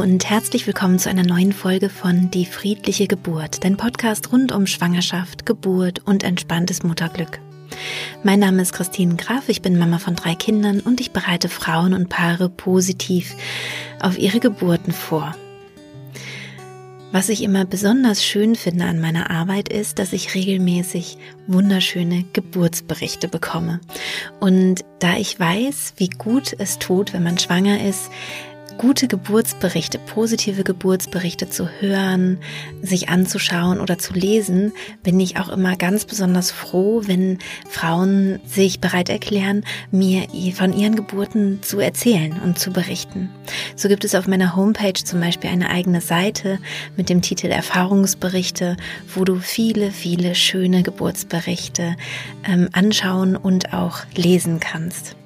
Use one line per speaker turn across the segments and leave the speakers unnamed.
Und herzlich willkommen zu einer neuen Folge von Die friedliche Geburt, dein Podcast rund um Schwangerschaft, Geburt und entspanntes Mutterglück. Mein Name ist Christine Graf, ich bin Mama von drei Kindern und ich bereite Frauen und Paare positiv auf ihre Geburten vor. Was ich immer besonders schön finde an meiner Arbeit ist, dass ich regelmäßig wunderschöne Geburtsberichte bekomme. Und da ich weiß, wie gut es tut, wenn man schwanger ist, gute Geburtsberichte, positive Geburtsberichte zu hören, sich anzuschauen oder zu lesen, bin ich auch immer ganz besonders froh, wenn Frauen sich bereit erklären, mir von ihren Geburten zu erzählen und zu berichten. So gibt es auf meiner Homepage zum Beispiel eine eigene Seite mit dem Titel Erfahrungsberichte, wo du viele, viele schöne Geburtsberichte ähm, anschauen und auch lesen kannst.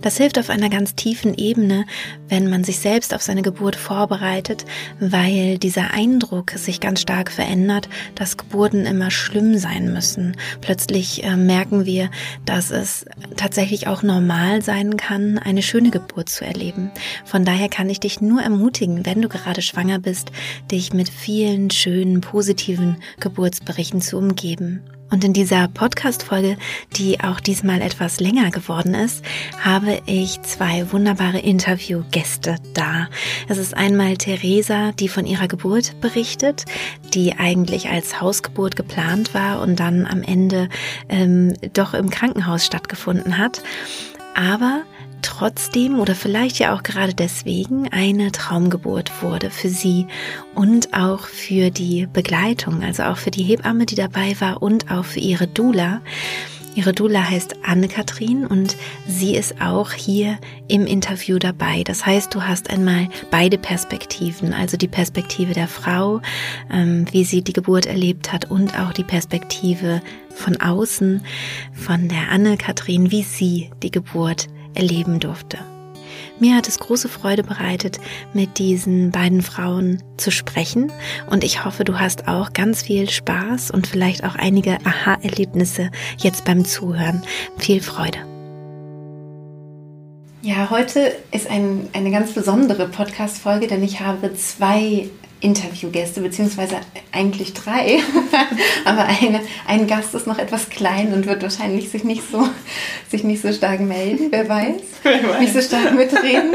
Das hilft auf einer ganz tiefen Ebene, wenn man sich selbst auf seine Geburt vorbereitet, weil dieser Eindruck sich ganz stark verändert, dass Geburten immer schlimm sein müssen. Plötzlich äh, merken wir, dass es tatsächlich auch normal sein kann, eine schöne Geburt zu erleben. Von daher kann ich dich nur ermutigen, wenn du gerade schwanger bist, dich mit vielen schönen, positiven Geburtsberichten zu umgeben. Und in dieser Podcast-Folge, die auch diesmal etwas länger geworden ist, habe ich zwei wunderbare Interviewgäste da. Es ist einmal Theresa, die von ihrer Geburt berichtet, die eigentlich als Hausgeburt geplant war und dann am Ende ähm, doch im Krankenhaus stattgefunden hat. Aber trotzdem oder vielleicht ja auch gerade deswegen eine Traumgeburt wurde für sie und auch für die Begleitung, also auch für die Hebamme, die dabei war und auch für ihre Dula. Ihre Dula heißt Anne-Kathrin und sie ist auch hier im Interview dabei. Das heißt, du hast einmal beide Perspektiven, also die Perspektive der Frau, ähm, wie sie die Geburt erlebt hat und auch die Perspektive von außen von der Anne-Kathrin, wie sie die Geburt erleben durfte. Mir hat es große Freude bereitet, mit diesen beiden Frauen zu sprechen und ich hoffe, du hast auch ganz viel Spaß und vielleicht auch einige Aha-Erlebnisse jetzt beim Zuhören. Viel Freude. Ja, heute ist ein, eine ganz besondere Podcast-Folge, denn ich habe zwei Interviewgäste, beziehungsweise eigentlich drei. Aber eine, ein Gast ist noch etwas klein und wird wahrscheinlich sich nicht so, sich nicht so stark melden, wer weiß. Wer weiß. Nicht so stark mitreden.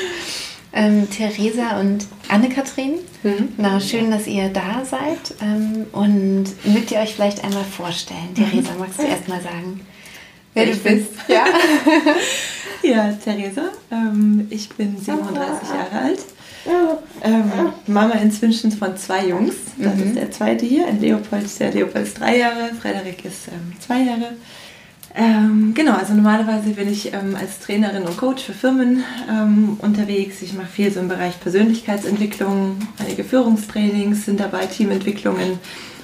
ähm, Theresa und Anne-Kathrin, mhm. na schön, dass ihr da seid. Ähm, und mögt ihr euch vielleicht einmal vorstellen? Theresa, magst du erst mal sagen, wer ich du bist?
Ja, ja Theresa, ähm, ich bin 37 Jahre alt ähm, Mama inzwischen von zwei Jungs. Das mhm. ist der zweite hier. Ein Leopold ist der Leopold ist drei Jahre, Frederik ist ähm, zwei Jahre. Ähm, genau, also normalerweise bin ich ähm, als Trainerin und Coach für Firmen ähm, unterwegs. Ich mache viel so im Bereich Persönlichkeitsentwicklung, einige Führungstrainings sind dabei, Teamentwicklungen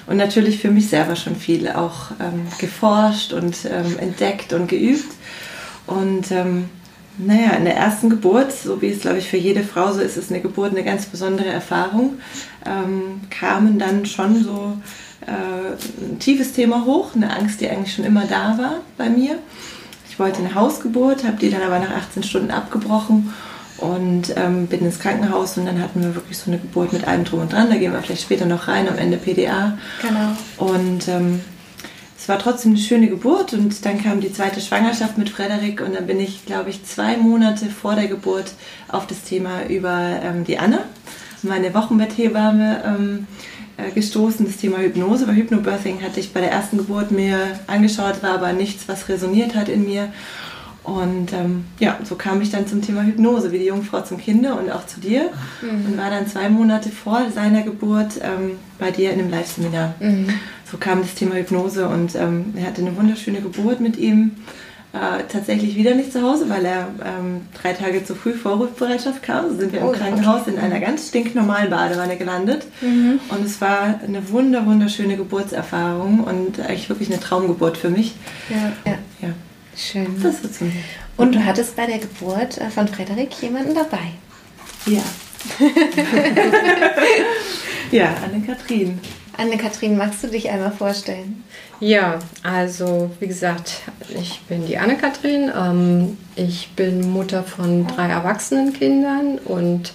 und natürlich für mich selber schon viel auch ähm, geforscht und entdeckt und geübt. Und naja, in der ersten Geburt, so wie es glaube ich für jede Frau so ist, ist eine Geburt eine ganz besondere Erfahrung, ähm, kamen dann schon so äh, ein tiefes Thema hoch, eine Angst, die eigentlich schon immer da war bei mir. Ich wollte eine Hausgeburt, habe die dann aber nach 18 Stunden abgebrochen und ähm, bin ins Krankenhaus und dann hatten wir wirklich so eine Geburt mit allem drum und dran. Da gehen wir vielleicht später noch rein, am Ende PDA. Genau. Und ähm, es war trotzdem eine schöne Geburt und dann kam die zweite Schwangerschaft mit Frederik und dann bin ich, glaube ich, zwei Monate vor der Geburt auf das Thema über ähm, die Anne, meine Wochenbetthebamme, ähm, äh, gestoßen. Das Thema Hypnose. Bei Hypnobirthing hatte ich bei der ersten Geburt mir angeschaut, war aber nichts, was resoniert hat in mir. Und ähm, ja, so kam ich dann zum Thema Hypnose, wie die Jungfrau zum Kinder und auch zu dir. Mhm. Und war dann zwei Monate vor seiner Geburt ähm, bei dir in einem Live-Seminar. Mhm so kam das Thema Hypnose und ähm, er hatte eine wunderschöne Geburt mit ihm. Äh, tatsächlich wieder nicht zu Hause, weil er ähm, drei Tage zu früh vor Rufbereitschaft kam. So sind wir im oh, Krankenhaus okay. in einer ganz stinknormalen Badewanne gelandet. Mhm. Und es war eine wunder, wunderschöne Geburtserfahrung und eigentlich wirklich eine Traumgeburt für mich.
Ja, ja. ja. Schön. Das ist mir. Und du hattest bei der Geburt äh, von Frederik jemanden dabei?
Ja. ja, Anne-Kathrin.
Anne-Kathrin, magst du dich einmal vorstellen?
Ja, also wie gesagt, ich bin die Anne-Kathrin. Ähm, ich bin Mutter von drei erwachsenen Kindern und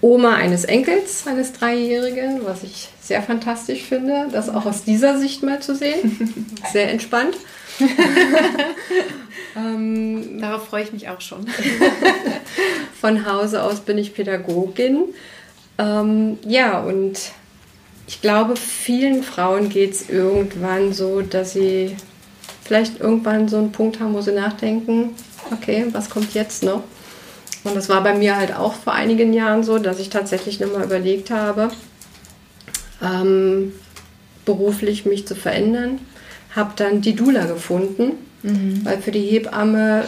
Oma eines Enkels, eines Dreijährigen, was ich sehr fantastisch finde, das auch aus dieser Sicht mal zu sehen. Sehr entspannt.
ähm, Darauf freue ich mich auch schon.
von Hause aus bin ich Pädagogin. Ähm, ja, und ich glaube, vielen Frauen geht es irgendwann so, dass sie vielleicht irgendwann so einen Punkt haben, wo sie nachdenken, okay, was kommt jetzt noch? Und das war bei mir halt auch vor einigen Jahren so, dass ich tatsächlich nochmal überlegt habe, ähm, beruflich mich zu verändern. Habe dann die Dula gefunden, mhm. weil für die Hebamme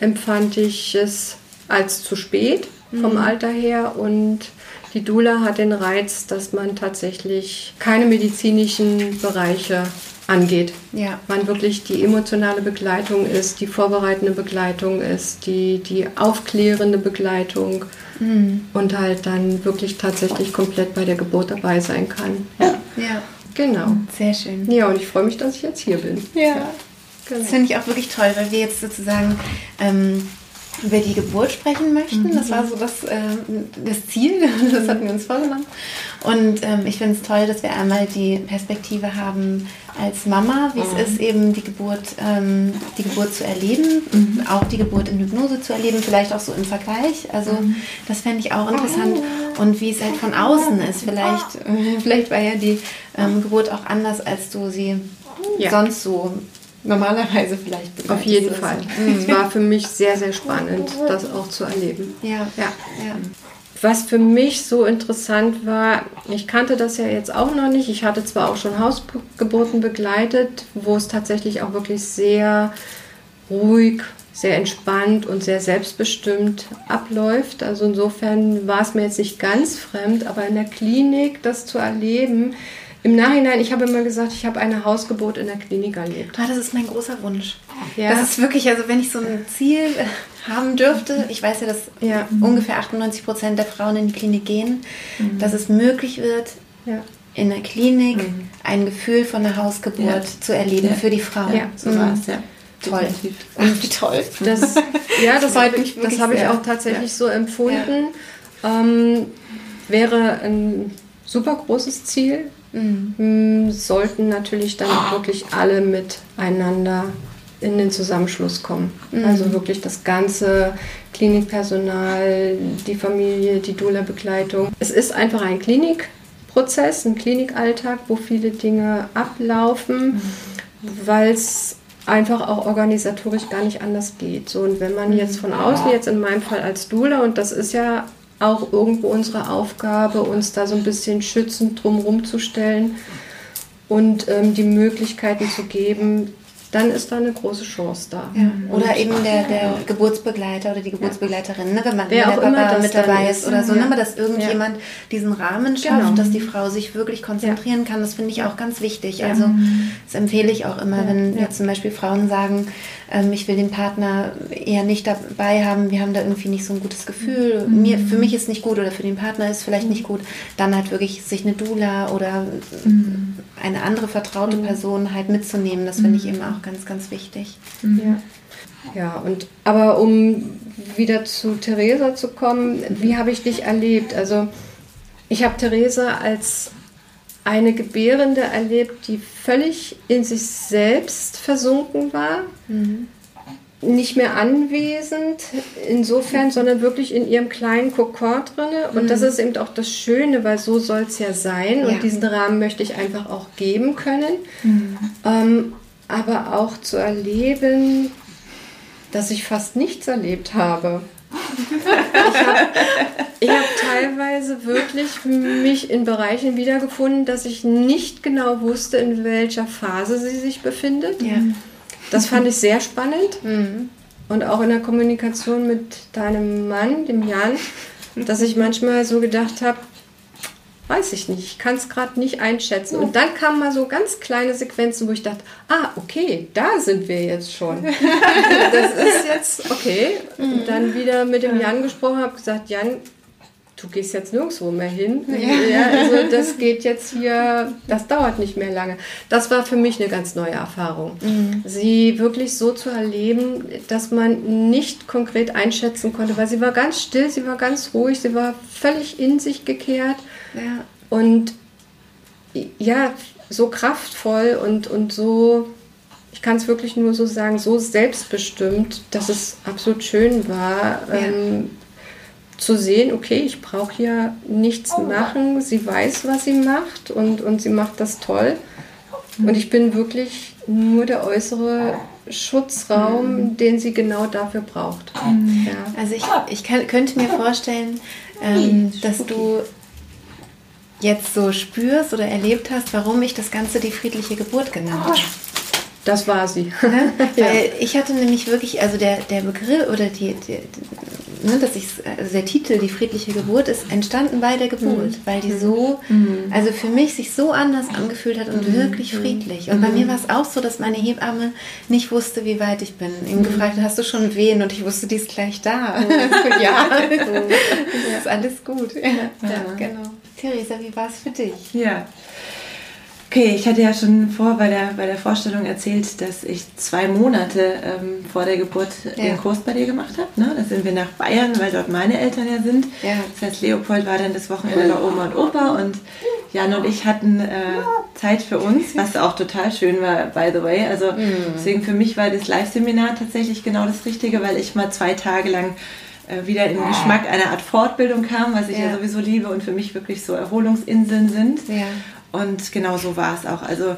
empfand ich es als zu spät vom mhm. Alter her und die Dula hat den Reiz, dass man tatsächlich keine medizinischen Bereiche angeht. Ja. Man wirklich die emotionale Begleitung ist, die vorbereitende Begleitung ist, die, die aufklärende Begleitung mhm. und halt dann wirklich tatsächlich komplett bei der Geburt dabei sein kann. Ja. ja. Genau.
Sehr schön.
Ja, und ich freue mich, dass ich jetzt hier bin.
Ja. ja. Genau. Das finde ich auch wirklich toll, weil wir jetzt sozusagen ähm, über die Geburt sprechen möchten. Das war so das, äh, das Ziel, das hatten wir uns vorgenommen. Und ähm, ich finde es toll, dass wir einmal die Perspektive haben als Mama, wie mhm. es ist, eben die Geburt, ähm, die Geburt zu erleben, mhm. auch die Geburt in Hypnose zu erleben, vielleicht auch so im Vergleich. Also mhm. das fände ich auch interessant. Und wie es halt von außen ist. Vielleicht, äh, vielleicht war ja die ähm, Geburt auch anders, als du sie ja. sonst so normalerweise vielleicht
begleitest. Auf jeden Fall. Mhm. Es war für mich sehr, sehr spannend, das auch zu erleben. Ja. ja. ja. Was für mich so interessant war, ich kannte das ja jetzt auch noch nicht. Ich hatte zwar auch schon Hausgeburten begleitet, wo es tatsächlich auch wirklich sehr ruhig, sehr entspannt und sehr selbstbestimmt abläuft. Also insofern war es mir jetzt nicht ganz fremd, aber in der Klinik das zu erleben, im Nachhinein, ich habe immer gesagt, ich habe eine Hausgeburt in der Klinik erlebt.
Ah, das ist mein großer Wunsch. Ja. Das ist wirklich, also wenn ich so ein Ziel äh, haben dürfte, ich weiß ja, dass ja. ungefähr 98 Prozent der Frauen in die Klinik gehen, mhm. dass es möglich wird, ja. in der Klinik mhm. ein Gefühl von einer Hausgeburt zu erleben für die Frau. Ja, so war es, ja. Toll.
Und wie toll. Das, ja, das, habe ich, das habe ich auch tatsächlich so empfunden. Ähm, wäre ein super großes Ziel, mhm. sollten natürlich dann auch wirklich alle miteinander in den Zusammenschluss kommen. Mhm. Also wirklich das ganze Klinikpersonal, die Familie, die Doula-Begleitung. Es ist einfach ein Klinikprozess, ein Klinikalltag, wo viele Dinge ablaufen, mhm. weil es einfach auch organisatorisch gar nicht anders geht. So, und wenn man mhm. jetzt von außen, jetzt in meinem Fall als Doula, und das ist ja auch irgendwo unsere Aufgabe, uns da so ein bisschen schützend drumherum zu stellen und ähm, die Möglichkeiten zu geben, dann ist da eine große Chance da.
Ja. Oder eben der, der Geburtsbegleiter oder die Geburtsbegleiterin, ne? wenn man Wer wenn der Papa mit dabei ist oder so, ne? aber dass irgendjemand ja. diesen Rahmen schafft, genau. dass die Frau sich wirklich konzentrieren kann, das finde ich auch ganz wichtig. Also das empfehle ich auch immer, wenn jetzt zum Beispiel Frauen sagen, ähm, ich will den Partner eher nicht dabei haben, wir haben da irgendwie nicht so ein gutes Gefühl, mhm. mir, für mich ist nicht gut oder für den Partner ist vielleicht nicht gut, dann halt wirklich sich eine Dula oder mhm. eine andere vertraute mhm. Person halt mitzunehmen, das finde ich mhm. eben auch ganz, ganz wichtig.
Mhm. Ja. Ja, und aber um wieder zu Theresa zu kommen, wie habe ich dich erlebt? Also ich habe Theresa als eine Gebärende erlebt, die völlig in sich selbst versunken war, mhm. nicht mehr anwesend insofern, sondern wirklich in ihrem kleinen Kokon drinne. Und mhm. das ist eben auch das Schöne, weil so soll es ja sein. Ja. Und diesen Rahmen möchte ich einfach auch geben können. Mhm. Ähm, aber auch zu erleben, dass ich fast nichts erlebt habe. Ich habe hab teilweise wirklich mich in Bereichen wiedergefunden, dass ich nicht genau wusste, in welcher Phase sie sich befindet. Ja. Das fand ich sehr spannend. Mhm. Und auch in der Kommunikation mit deinem Mann, dem Jan, dass ich manchmal so gedacht habe, weiß ich nicht, ich kann es gerade nicht einschätzen. Und dann kamen mal so ganz kleine Sequenzen, wo ich dachte, ah, okay, da sind wir jetzt schon. das ist jetzt okay. Und dann wieder mit dem Jan gesprochen, habe gesagt, Jan, du gehst jetzt nirgendwo mehr hin. Ja. ja. also das geht jetzt hier, das dauert nicht mehr lange. Das war für mich eine ganz neue Erfahrung. Mhm. Sie wirklich so zu erleben, dass man nicht konkret einschätzen konnte, weil sie war ganz still, sie war ganz ruhig, sie war völlig in sich gekehrt. Ja. Und ja, so kraftvoll und, und so, ich kann es wirklich nur so sagen, so selbstbestimmt, dass es absolut schön war. Ja. Ähm, zu sehen, okay, ich brauche hier nichts oh. machen, sie weiß, was sie macht und, und sie macht das toll. Und ich bin wirklich nur der äußere Schutzraum, mhm. den sie genau dafür braucht.
Mhm. Ja. Also ich, ich kann, könnte mir vorstellen, ähm, dass du jetzt so spürst oder erlebt hast, warum ich das Ganze die friedliche Geburt genannt habe.
Das war sie.
Ne? Weil ich hatte nämlich wirklich, also der, der Begriff oder die, die, ne, dass ich, also der Titel, die friedliche Geburt, ist entstanden bei der Geburt, mhm. weil die so, mhm. also für mich sich so anders angefühlt hat und mhm. wirklich friedlich. Und bei mir war es auch so, dass meine Hebamme nicht wusste, wie weit ich bin. Ihm gefragt, hast du schon Wehen? Und ich wusste, die ist gleich da. ja, ist alles gut. Ja, ja. genau. Theresa, wie war es für dich?
Ja. Okay, ich hatte ja schon vor bei der, bei der Vorstellung erzählt, dass ich zwei Monate ähm, vor der Geburt ja. den Kurs bei dir gemacht habe. Ne? Da sind wir nach Bayern, weil dort meine Eltern ja sind. Ja. Das heißt, Leopold war dann das Wochenende bei Oma und Opa und Jan und ich hatten äh, Zeit für uns, was auch total schön war, by the way. Also mhm. deswegen für mich war das Live-Seminar tatsächlich genau das Richtige, weil ich mal zwei Tage lang wieder in den Geschmack einer Art Fortbildung kam, was ich ja. ja. sowieso liebe und für mich wirklich so Erholungsinseln sind. Ja. Und genau so war es auch. Also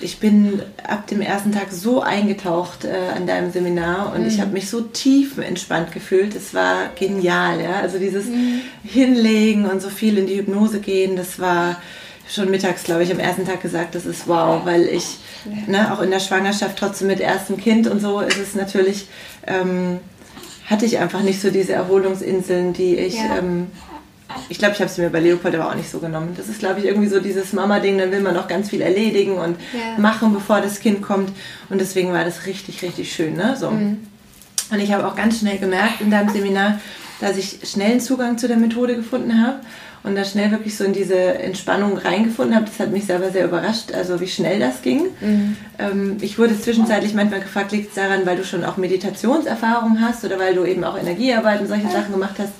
ich bin ab dem ersten Tag so eingetaucht äh, an deinem Seminar und mhm. ich habe mich so tief entspannt gefühlt. Es war genial, ja. Also dieses mhm. Hinlegen und so viel in die Hypnose gehen, das war schon mittags, glaube ich, am ersten Tag gesagt, das ist wow, weil ich ja. ne, auch in der Schwangerschaft trotzdem mit erstem Kind und so ist es natürlich, ähm, hatte ich einfach nicht so diese Erholungsinseln, die ich ja. ähm, ich glaube, ich habe es mir bei Leopold aber auch nicht so genommen. Das ist, glaube ich, irgendwie so dieses Mama-Ding, dann will man noch ganz viel erledigen und ja. machen, bevor das Kind kommt. Und deswegen war das richtig, richtig schön. Ne? So. Mhm. Und ich habe auch ganz schnell gemerkt in deinem Seminar, dass ich schnell einen Zugang zu der Methode gefunden habe und da schnell wirklich so in diese Entspannung reingefunden habe. Das hat mich selber sehr überrascht, also wie schnell das ging. Mhm. Ähm, ich wurde zwischenzeitlich manchmal gefragt, liegt es daran, weil du schon auch Meditationserfahrung hast oder weil du eben auch Energiearbeit und solche Sachen gemacht hast.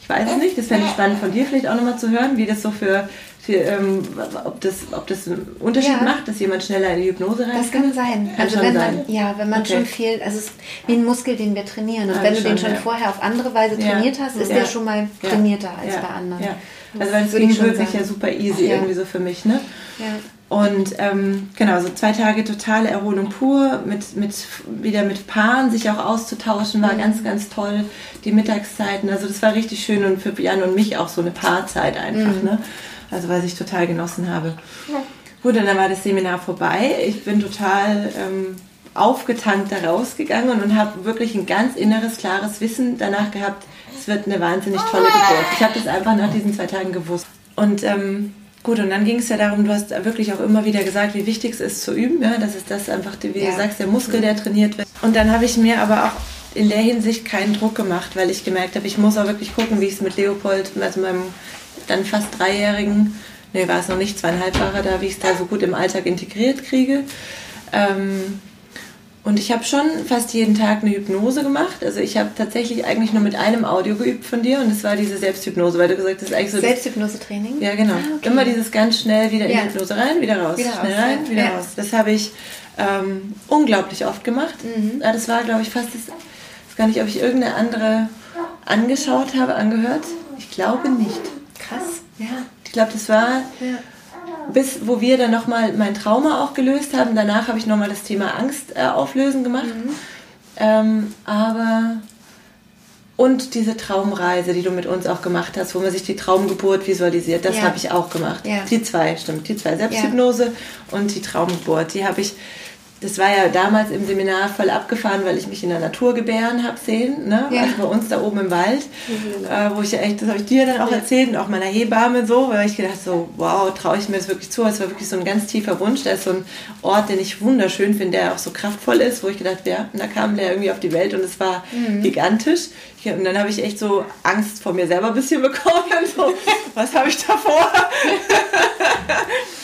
Ich weiß es nicht, das fände ich spannend von dir vielleicht auch nochmal zu hören, wie das so für, für ähm, ob, das, ob das einen Unterschied ja. macht, dass jemand schneller in die Hypnose rein
Das kann sein. Kann also wenn sein. man, ja, wenn man okay. schon viel, also es ist wie ein Muskel, den wir trainieren. Und ah, wenn du schon, den schon ja. vorher auf andere Weise trainiert hast, ist der schon mal trainierter als bei anderen.
Also weil es ging wirklich ja super easy irgendwie so für mich, ne? Ja. Und ähm, genau, so zwei Tage totale Erholung pur, mit, mit, wieder mit Paaren sich auch auszutauschen, war mhm. ganz, ganz toll. Die Mittagszeiten, also das war richtig schön und für Jan und mich auch so eine Paarzeit einfach, mhm. ne? Also was ich total genossen habe. Ja. Gut, und dann war das Seminar vorbei. Ich bin total ähm, aufgetankt da rausgegangen und habe wirklich ein ganz inneres, klares Wissen danach gehabt, es wird eine wahnsinnig tolle Geburt. Ich habe das einfach nach diesen zwei Tagen gewusst. Und ähm, Gut, und dann ging es ja darum, du hast wirklich auch immer wieder gesagt, wie wichtig es ist zu üben, ja, dass es das einfach, wie ja. du sagst, der Muskel, der trainiert wird. Und dann habe ich mir aber auch in der Hinsicht keinen Druck gemacht, weil ich gemerkt habe, ich muss auch wirklich gucken, wie ich es mit Leopold, also meinem dann fast Dreijährigen, nee, war es noch nicht, zweieinhalb Jahre da, wie ich es da so gut im Alltag integriert kriege. Ähm, und ich habe schon fast jeden Tag eine Hypnose gemacht. Also ich habe tatsächlich eigentlich nur mit einem Audio geübt von dir und das war diese Selbsthypnose, weil du gesagt hast, das ist eigentlich so.
Selbsthypnose-Training?
Ja, genau. Ah, okay. Immer dieses ganz schnell wieder in die Hypnose rein, wieder raus. Wieder schnell raus, rein, wieder ja. raus. Das habe ich ähm, unglaublich oft gemacht. Mhm. Das war, glaube ich, fast das. Ich weiß gar nicht, ob ich irgendeine andere angeschaut habe, angehört. Ich glaube nicht.
Krass, ja.
Ich glaube, das war. Ja bis wo wir dann nochmal mein Trauma auch gelöst haben. Danach habe ich nochmal das Thema Angst äh, auflösen gemacht. Mhm. Ähm, aber und diese Traumreise, die du mit uns auch gemacht hast, wo man sich die Traumgeburt visualisiert, das ja. habe ich auch gemacht. Ja. Die zwei, stimmt. Die zwei Selbsthypnose ja. und die Traumgeburt, die habe ich das war ja damals im Seminar voll abgefahren, weil ich mich in der Natur gebären habe sehen, ne? Ja. also bei uns da oben im Wald, ja, äh, wo ich ja echt, das habe ich dir dann auch ja. erzählt und auch meiner Hebamme so, weil ich gedacht so, wow, traue ich mir das wirklich zu, es war wirklich so ein ganz tiefer Wunsch, da ist so ein Ort, den ich wunderschön finde, der auch so kraftvoll ist, wo ich gedacht, ja, da kam der irgendwie auf die Welt und es war mhm. gigantisch und dann habe ich echt so Angst vor mir selber ein bisschen bekommen, so, was habe ich da vor?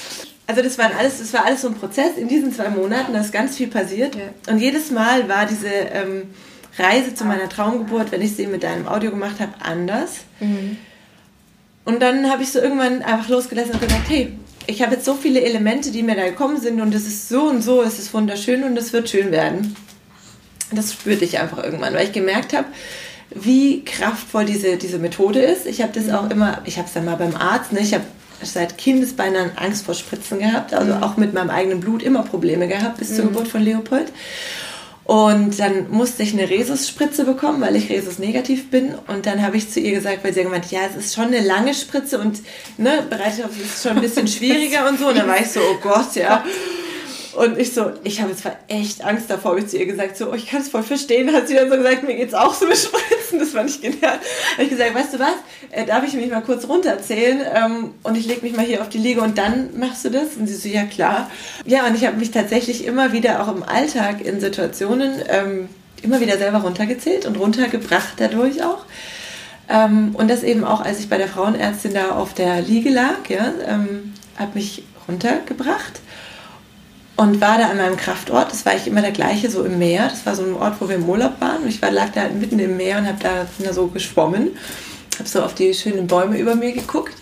Also das, waren alles, das war alles so ein Prozess in diesen zwei Monaten, da ist ganz viel passiert. Ja. Und jedes Mal war diese ähm, Reise zu meiner Traumgeburt, wenn ich sie mit deinem Audio gemacht habe, anders. Mhm. Und dann habe ich so irgendwann einfach losgelassen und gesagt, hey, ich habe jetzt so viele Elemente, die mir da gekommen sind und es ist so und so, es ist wunderschön und es wird schön werden. Das spürte ich einfach irgendwann, weil ich gemerkt habe, wie kraftvoll diese, diese Methode ist. Ich habe das mhm. auch immer, ich habe es dann mal beim Arzt, ne? ich habe seit Kindesbeinen Angst vor Spritzen gehabt, also mhm. auch mit meinem eigenen Blut immer Probleme gehabt bis zur mhm. Geburt von Leopold. Und dann musste ich eine Rhesus-Spritze bekommen, weil ich Rhesus-negativ bin. Und dann habe ich zu ihr gesagt, weil sie gemeint, ja, es ist schon eine lange Spritze und ne, Bereitschaft ist schon ein bisschen schwieriger und so. Und dann war ich so, oh Gott, ja. Und ich so, ich habe jetzt echt Angst davor, habe ich zu ihr gesagt, so, oh, ich kann es voll verstehen. Hat sie dann so gesagt, mir geht es auch so mit Spritzen. Das fand ich genial. Habe ich gesagt, weißt du was, äh, darf ich mich mal kurz runterzählen ähm, und ich lege mich mal hier auf die Liege und dann machst du das? Und sie so, ja klar. Ja, und ich habe mich tatsächlich immer wieder auch im Alltag in Situationen ähm, immer wieder selber runtergezählt und runtergebracht dadurch auch. Ähm, und das eben auch, als ich bei der Frauenärztin da auf der Liege lag, ja, ähm, habe mich runtergebracht und war da an meinem Kraftort. Das war ich immer der gleiche, so im Meer. Das war so ein Ort, wo wir im Urlaub waren. Und ich war, lag da mitten im Meer und habe da, da so geschwommen. Habe so auf die schönen Bäume über mir geguckt.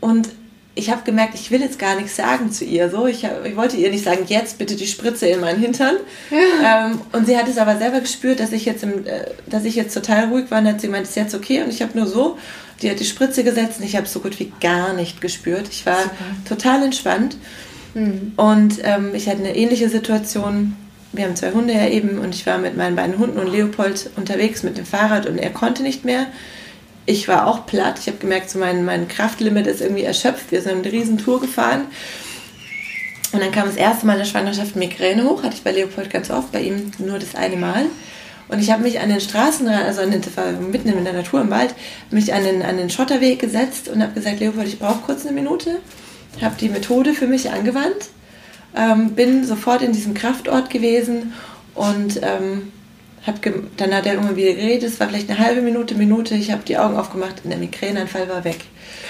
Und ich habe gemerkt, ich will jetzt gar nichts sagen zu ihr. So, ich, ich, wollte ihr nicht sagen, jetzt bitte die Spritze in meinen Hintern. Ja. Ähm, und sie hat es aber selber gespürt, dass ich jetzt, im, äh, dass ich jetzt total ruhig war. Und hat sie gemeint, ist jetzt okay. Und ich habe nur so, die hat die Spritze gesetzt und ich habe so gut wie gar nicht gespürt. Ich war Super. total entspannt. Mhm. Und ähm, ich hatte eine ähnliche Situation. Wir haben zwei Hunde ja eben und ich war mit meinen beiden Hunden und Leopold unterwegs mit dem Fahrrad und er konnte nicht mehr. Ich war auch platt. Ich habe gemerkt, so mein, mein Kraftlimit ist irgendwie erschöpft. Wir sind eine riesen Tour gefahren. Und dann kam das erste Mal in der Schwangerschaft Migräne hoch. Hatte ich bei Leopold ganz oft, bei ihm nur das eine Mal. Und ich habe mich an den Straßenrand, also den, mitten in der Natur im Wald, mich an den, an den Schotterweg gesetzt und habe gesagt, Leopold, ich brauche kurz eine Minute habe die Methode für mich angewandt, ähm, bin sofort in diesem Kraftort gewesen und ähm, hab dann hat er irgendwann wieder geredet, es war vielleicht eine halbe Minute, Minute, ich habe die Augen aufgemacht und der Migräneanfall war weg.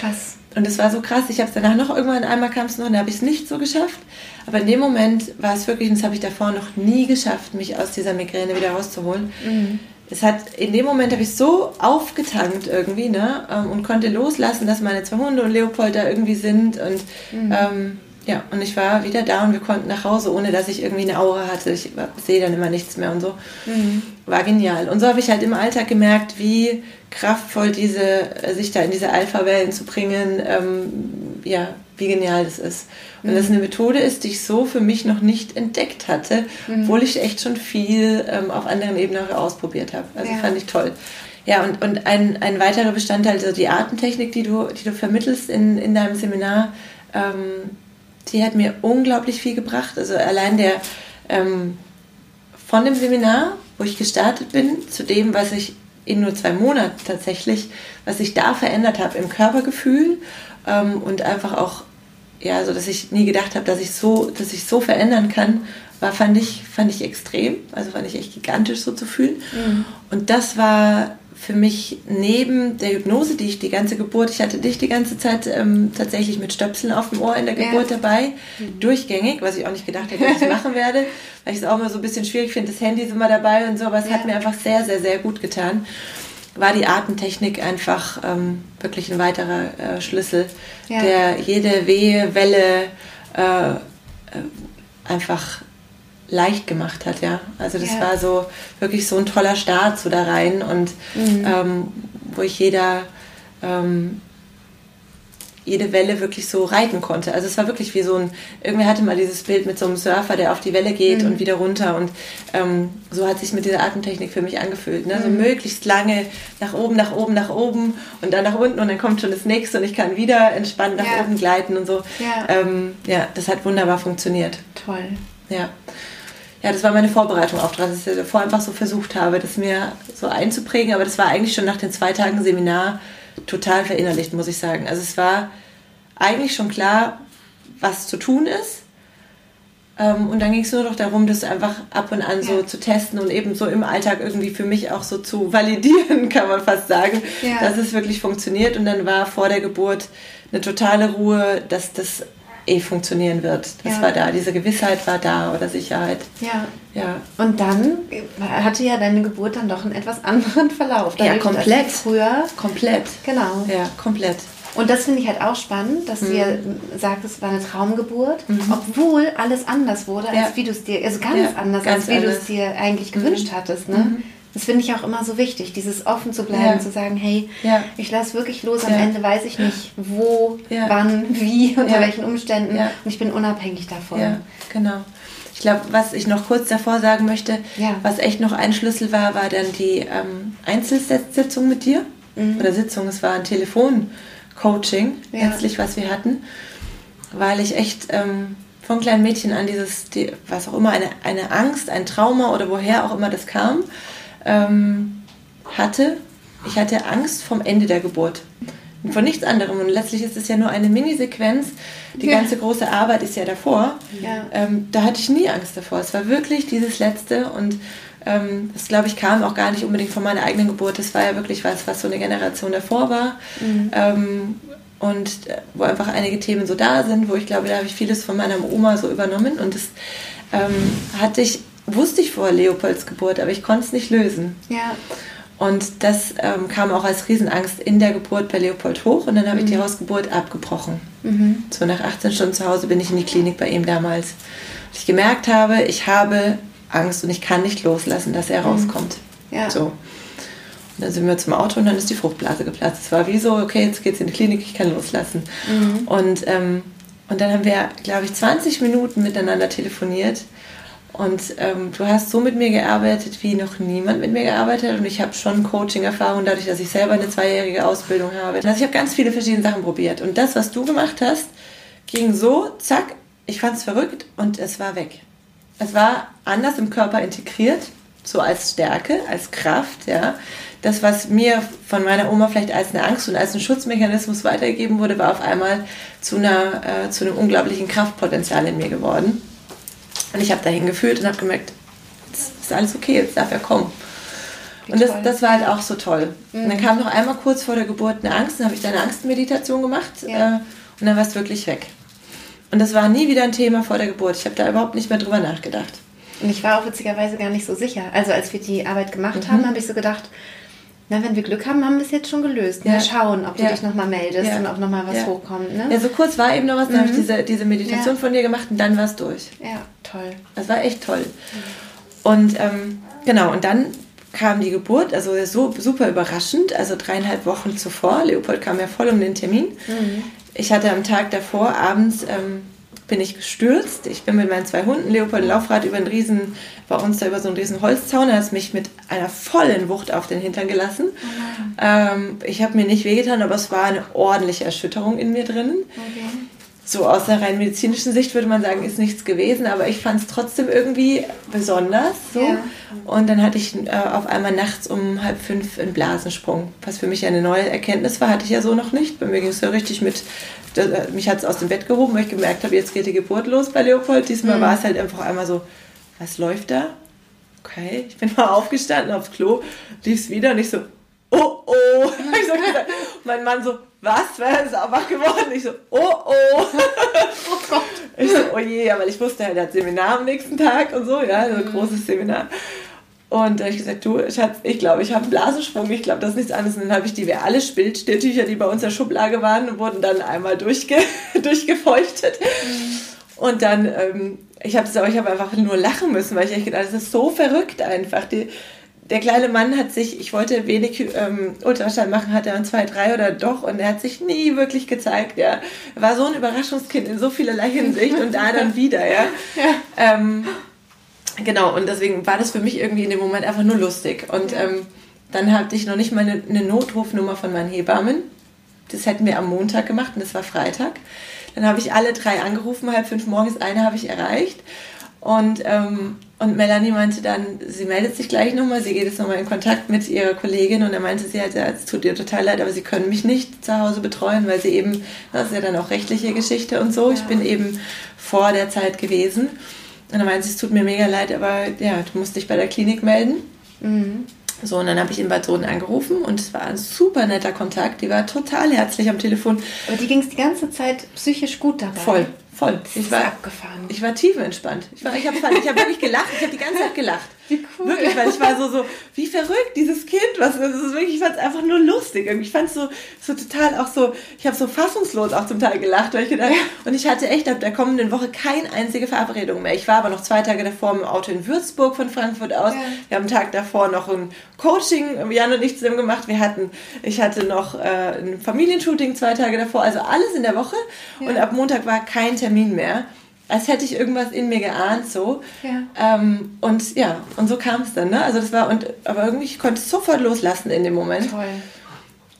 Krass. Und es war so krass, ich habe es danach noch irgendwann einmal kam es noch und da habe ich es nicht so geschafft. Aber in dem Moment war es wirklich, und das habe ich davor noch nie geschafft, mich aus dieser Migräne wieder rauszuholen. Mhm es hat in dem Moment habe ich so aufgetankt irgendwie, ne? Ähm, und konnte loslassen, dass meine zwei Hunde und Leopold da irgendwie sind. Und mhm. ähm, ja, und ich war wieder da und wir konnten nach Hause, ohne dass ich irgendwie eine Aura hatte. Ich sehe dann immer nichts mehr und so. Mhm. War genial. Und so habe ich halt im Alltag gemerkt, wie kraftvoll diese, äh, sich da in diese Alpha-Wellen zu bringen, ähm, ja, wie genial das ist. Und mhm. das eine Methode ist, die ich so für mich noch nicht entdeckt hatte, mhm. obwohl ich echt schon viel ähm, auf anderen Ebenen auch ausprobiert habe. Also ja. fand ich toll. Ja, und, und ein, ein weiterer Bestandteil, also die Artentechnik, die du, die du vermittelst in, in deinem Seminar, ähm, die hat mir unglaublich viel gebracht. Also allein der ähm, von dem Seminar, wo ich gestartet bin, zu dem, was ich in nur zwei Monaten tatsächlich, was ich da verändert habe im Körpergefühl ähm, und einfach auch ja, also dass ich nie gedacht habe, dass ich so, dass ich so verändern kann, war, fand ich, fand ich extrem. Also fand ich echt gigantisch so zu fühlen. Mhm. Und das war für mich neben der Hypnose, die ich die ganze Geburt, ich hatte dich die ganze Zeit ähm, tatsächlich mit Stöpseln auf dem Ohr in der Geburt ja. dabei, mhm. durchgängig, was ich auch nicht gedacht hätte, dass ich machen werde, weil ich es auch immer so ein bisschen schwierig finde, das Handy ist immer dabei und so, aber es ja. hat mir einfach sehr, sehr, sehr gut getan war die Atemtechnik einfach ähm, wirklich ein weiterer äh, Schlüssel, ja. der jede Wehe, Welle äh, äh, einfach leicht gemacht hat, ja. Also das ja. war so wirklich so ein toller Start so da rein und mhm. ähm, wo ich jeder ähm, jede Welle wirklich so reiten konnte. Also es war wirklich wie so ein, irgendwie hatte mal dieses Bild mit so einem Surfer, der auf die Welle geht mhm. und wieder runter und ähm, so hat sich mit dieser Atemtechnik für mich angefühlt. Ne? So mhm. möglichst lange nach oben, nach oben, nach oben und dann nach unten und dann kommt schon das nächste und ich kann wieder entspannt nach ja. oben gleiten und so. Ja. Ähm, ja, das hat wunderbar funktioniert.
Toll.
Ja. ja, das war meine Vorbereitung auch dran, dass ich davor einfach so versucht habe, das mir so einzuprägen. Aber das war eigentlich schon nach den zwei Tagen Seminar total verinnerlicht, muss ich sagen. Also es war eigentlich schon klar, was zu tun ist. Ähm, und dann ging es nur noch darum, das einfach ab und an so zu testen und eben so im Alltag irgendwie für mich auch so zu validieren, kann man fast sagen, ja. dass es wirklich funktioniert. Und dann war vor der Geburt eine totale Ruhe, dass das eh funktionieren wird. Das ja. war da, diese Gewissheit war da oder Sicherheit.
Ja. ja. Und dann hatte ja deine Geburt dann doch einen etwas anderen Verlauf.
ja, komplett.
Früher.
Komplett.
Genau.
Ja, komplett.
Und das finde ich halt auch spannend, dass mhm. du ja sagt, es war eine Traumgeburt, mhm. obwohl alles anders wurde, als ja. wie du es dir, also ganz ja, anders, ganz als wie du es dir eigentlich mhm. gewünscht hattest. Ne? Das finde ich auch immer so wichtig, dieses offen zu bleiben, ja. zu sagen, hey, ich lasse wirklich los, am Ende weiß ich nicht, wo, wann, wie, unter welchen Umständen und ich bin unabhängig davon.
Ja, genau. Ich glaube, was ich noch kurz davor sagen möchte, was echt noch ein Schlüssel war, war dann die ähm, Einzelsitzung mit dir. Mhm. Oder Sitzung, es war ein Telefon. Coaching, ja. letztlich, was wir hatten, weil ich echt ähm, von kleinen Mädchen an dieses, die, was auch immer, eine, eine Angst, ein Trauma oder woher auch immer das kam, ähm, hatte. Ich hatte Angst vom Ende der Geburt. Von nichts anderem. Und letztlich ist es ja nur eine Minisequenz. Die ja. ganze große Arbeit ist ja davor. Ja. Ähm, da hatte ich nie Angst davor. Es war wirklich dieses Letzte und ähm, das, glaube ich, kam auch gar nicht unbedingt von meiner eigenen Geburt. Das war ja wirklich was, was so eine Generation davor war. Mhm. Ähm, und äh, wo einfach einige Themen so da sind, wo ich glaube, da habe ich vieles von meiner Oma so übernommen. Und das ähm, hatte ich, wusste ich vor Leopolds Geburt, aber ich konnte es nicht lösen.
Ja.
Und das ähm, kam auch als Riesenangst in der Geburt bei Leopold hoch und dann habe mhm. ich die mhm. Hausgeburt abgebrochen. Mhm. So nach 18 Stunden zu Hause bin ich in die Klinik bei ihm damals. ich gemerkt habe, ich habe Angst und ich kann nicht loslassen, dass er mhm. rauskommt. Ja. So. Und dann sind wir zum Auto und dann ist die Fruchtblase geplatzt. Es war wie so, okay, jetzt geht's in die Klinik, ich kann loslassen. Mhm. Und, ähm, und dann haben wir, glaube ich, 20 Minuten miteinander telefoniert. Und ähm, du hast so mit mir gearbeitet, wie noch niemand mit mir gearbeitet. Und ich habe schon Coaching-Erfahrung, dadurch, dass ich selber eine zweijährige Ausbildung habe. Also ich habe ganz viele verschiedene Sachen probiert. Und das, was du gemacht hast, ging so, zack, ich fand es verrückt und es war weg. Es war anders im Körper integriert, so als Stärke, als Kraft, ja. Das, was mir von meiner Oma vielleicht als eine Angst und als ein Schutzmechanismus weitergegeben wurde, war auf einmal zu, einer, äh, zu einem unglaublichen Kraftpotenzial in mir geworden. Und ich habe dahin gefühlt und habe gemerkt, es ist alles okay, jetzt darf er kommen. und das, das war halt auch so toll. Mhm. Und dann mhm. kam noch einmal kurz vor der Geburt eine Angst, dann habe ich da eine Angstmeditation gemacht ja. äh, und dann war es wirklich weg. Und das war nie wieder ein Thema vor der Geburt. Ich habe da überhaupt nicht mehr drüber nachgedacht.
Und ich war auch witzigerweise gar nicht so sicher. Also als wir die Arbeit gemacht mhm. haben, habe ich so gedacht, na, wenn wir Glück haben, haben wir es jetzt schon gelöst. Ja. Mal schauen, ob du ja. dich nochmal meldest ja. und ob nochmal was ja. hochkommt. Ne?
Ja, so kurz war eben noch was, dann mhm. habe ich diese, diese Meditation von dir gemacht und dann war es durch.
Ja, toll.
Das war echt toll. Und ähm, genau, und dann kam die Geburt, also so super überraschend, also dreieinhalb Wochen zuvor. Leopold kam ja voll um den Termin. Mhm. Ich hatte am Tag davor abends ähm, bin ich gestürzt. Ich bin mit meinen zwei Hunden, Leopold und Laufrad, über einen riesen, bei uns da über so einen riesen Holzzaun. Er hat mich mit einer vollen Wucht auf den Hintern gelassen. Oh ähm, ich habe mir nicht wehgetan, aber es war eine ordentliche Erschütterung in mir drinnen. Okay so aus der rein medizinischen Sicht würde man sagen, ist nichts gewesen, aber ich fand es trotzdem irgendwie besonders. So. Ja. Und dann hatte ich äh, auf einmal nachts um halb fünf einen Blasensprung, was für mich eine neue Erkenntnis war, hatte ich ja so noch nicht. Bei mir ging es ja richtig mit, äh, mich hat es aus dem Bett gehoben, weil ich gemerkt habe, jetzt geht die Geburt los bei Leopold. Diesmal mhm. war es halt einfach einmal so, was läuft da? Okay, ich bin mal aufgestanden aufs Klo, lief es wieder und ich so, oh oh. ich so mein Mann so, was? Wer ist wach geworden? Ich so, oh oh. oh Gott. Ich so, oh je, ja, weil ich wusste, er hat Seminar am nächsten Tag und so, ja, so ein mhm. großes Seminar. Und da habe ich gesagt, du, Schatz, ich glaube, ich habe einen Blasensprung, ich glaube, das ist nichts anderes. Und dann habe ich die alle Bildtücher, die bei uns in der Schublade waren, wurden dann einmal durchge durchgefeuchtet. Mhm. Und dann, ähm, ich habe habe einfach nur lachen müssen, weil ich echt gedacht, das ist so verrückt einfach. Die, der kleine Mann hat sich, ich wollte wenig ähm, Ultraschall machen, hat er dann zwei, drei oder doch und er hat sich nie wirklich gezeigt. Ja. Er war so ein Überraschungskind in so vielerlei Hinsicht und da dann wieder. Ja. ja. Ähm, genau, und deswegen war das für mich irgendwie in dem Moment einfach nur lustig. Und ähm, dann hatte ich noch nicht mal eine, eine Notrufnummer von meinen Hebammen. Das hätten wir am Montag gemacht und das war Freitag. Dann habe ich alle drei angerufen, halb fünf morgens, eine habe ich erreicht. Und ähm, Und Melanie meinte dann, sie meldet sich gleich nochmal, sie geht jetzt nochmal in Kontakt mit ihrer Kollegin und dann meinte sie halt, ja, es tut ihr total leid, aber sie können mich nicht zu Hause betreuen, weil sie eben, das ist ja dann auch rechtliche Geschichte und so, ich bin eben vor der Zeit gewesen. Und dann meinte sie, es tut mir mega leid, aber ja, du musst dich bei der Klinik melden. Mhm. So, und dann habe ich in Bad Soden angerufen und es war ein super netter Kontakt. Die war total herzlich am Telefon.
Aber die ging es die ganze Zeit psychisch gut dabei.
Voll, Voll. Ich war abgefahren. Ich war tiefenentspannt. Ich, war, ich habe hab wirklich gelacht. Ich habe die ganze Zeit gelacht. Wie cool. Wirklich, weil ich war so, so wie verrückt, dieses Kind. Was, das ist wirklich, ich fand es einfach nur lustig. Ich fand es so, so total auch so, ich habe so fassungslos auch zum Teil gelacht. Weil ich gedacht, und ich hatte echt ab der kommenden Woche keine einzige Verabredung mehr. Ich war aber noch zwei Tage davor im Auto in Würzburg von Frankfurt aus. Ja. Wir haben einen Tag davor noch ein Coaching, Jan und ich zusammen gemacht. Wir hatten, ich hatte noch äh, ein Familienshooting zwei Tage davor. Also alles in der Woche. Ja. Und ab Montag war kein Termin mehr. Als hätte ich irgendwas in mir geahnt, so. Ja. Ähm, und ja, und so kam es dann, ne? Also das war, und, aber irgendwie, ich konnte es sofort loslassen in dem Moment. Toll.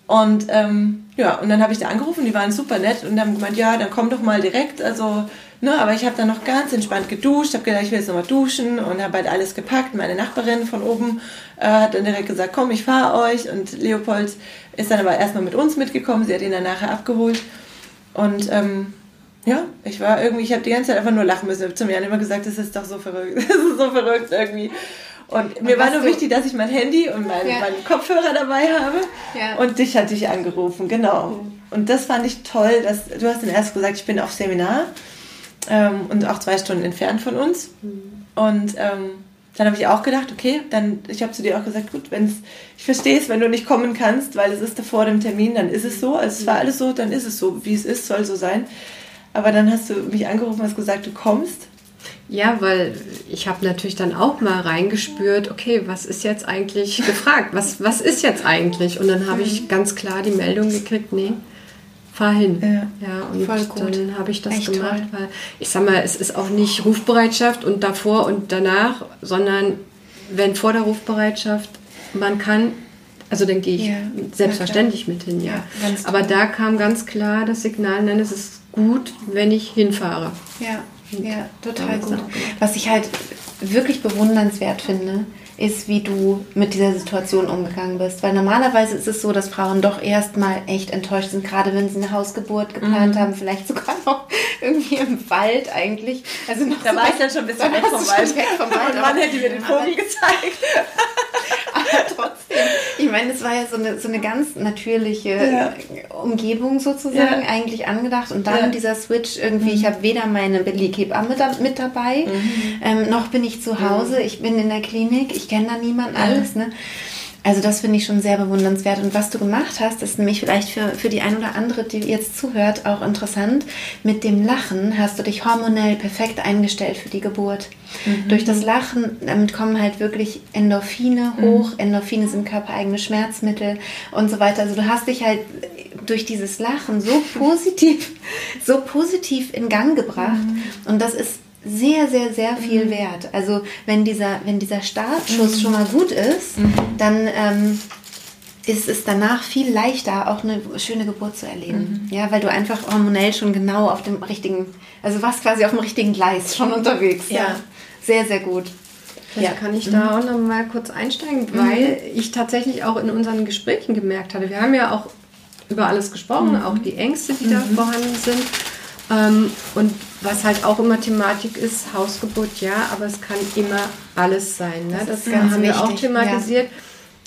Und ähm, ja, und dann habe ich da angerufen, die waren super nett und haben gemeint, ja, dann komm doch mal direkt. Also, ne, aber ich habe dann noch ganz entspannt geduscht, habe gedacht, ich will jetzt nochmal duschen und habe halt alles gepackt. Meine Nachbarin von oben äh, hat dann direkt gesagt, komm, ich fahre euch. Und Leopold ist dann aber erstmal mit uns mitgekommen, sie hat ihn dann nachher abgeholt. Und ähm, ja, ich war irgendwie, ich habe die ganze Zeit einfach nur lachen müssen. Ich habe zu mir immer gesagt, das ist doch so verrückt. Das ist so verrückt irgendwie. Und, und mir war nur wichtig, dass ich mein Handy und mein, ja. meinen Kopfhörer dabei habe. Ja. Und dich hatte ich angerufen, genau. Mhm. Und das fand ich toll, dass du hast dann erst gesagt, ich bin auf Seminar ähm, und auch zwei Stunden entfernt von uns. Mhm. Und ähm, dann habe ich auch gedacht, okay, dann, ich habe zu dir auch gesagt, gut, wenn's, ich verstehe es, wenn du nicht kommen kannst, weil es ist vor dem Termin, dann ist es so. Also es war mhm. alles so, dann ist es so, wie es ist, soll so sein. Aber dann hast du mich angerufen und hast gesagt, du kommst.
Ja, weil ich habe natürlich dann auch mal reingespürt, okay, was ist jetzt eigentlich gefragt? Was, was ist jetzt eigentlich? Und dann habe ich ganz klar die Meldung gekriegt, nee, fahr hin. Ja, ja und Voll gut. dann habe ich das Echt gemacht, toll. weil ich sag mal, es ist auch nicht Rufbereitschaft und davor und danach, sondern wenn vor der Rufbereitschaft man kann, also dann gehe ich ja, selbstverständlich mit hin, ja. ja Aber da kam ganz klar das Signal, nein, es ist gut, wenn ich hinfahre.
Ja, ja, total gut. Was ich halt wirklich bewundernswert finde, ist, wie du mit dieser Situation umgegangen bist. Weil normalerweise ist es so, dass Frauen doch erstmal echt enttäuscht sind, gerade wenn sie eine Hausgeburt geplant mhm. haben, vielleicht sogar noch irgendwie im Wald eigentlich. Also noch
da so war ich dann schon ein bisschen weg vom Wald. Weg vom Wald. Und Mann hätte mir den Vogel gezeigt.
aber trotzdem, ich meine, es war ja so eine, so eine ganz natürliche ja. Umgebung sozusagen ja. eigentlich angedacht. Und dann ja. dieser Switch irgendwie, mhm. ich habe weder meine Beleghebamme mit, mit dabei, mhm. ähm, noch bin ich zu Hause, mhm. ich bin in der Klinik, ich kenne da niemanden, alles. Ne? Also das finde ich schon sehr bewundernswert. Und was du gemacht hast, ist nämlich vielleicht für, für die ein oder andere, die jetzt zuhört, auch interessant. Mit dem Lachen hast du dich hormonell perfekt eingestellt für die Geburt. Mhm. Durch das Lachen, damit kommen halt wirklich Endorphine mhm. hoch. Mhm. Endorphine sind körpereigene Schmerzmittel und so weiter. Also du hast dich halt durch dieses Lachen so positiv, so positiv in Gang gebracht. Mhm. Und das ist sehr, sehr, sehr viel mhm. wert. Also wenn dieser, wenn dieser Startschuss mhm. schon mal gut ist, mhm. dann ähm, ist es danach viel leichter, auch eine schöne Geburt zu erleben. Mhm. Ja, weil du einfach hormonell schon genau auf dem richtigen, also warst quasi auf dem richtigen Gleis schon unterwegs. Ja. ja. Sehr, sehr gut.
Vielleicht ja. kann ich da auch noch mal kurz einsteigen, mhm. weil ich tatsächlich auch in unseren Gesprächen gemerkt hatte, wir haben ja auch über alles gesprochen, mhm. auch die Ängste, die da vorhanden sind. Ähm, und was halt auch immer Thematik ist, Hausgeburt, ja, aber es kann immer alles sein. Ne? Das, das haben wir auch thematisiert.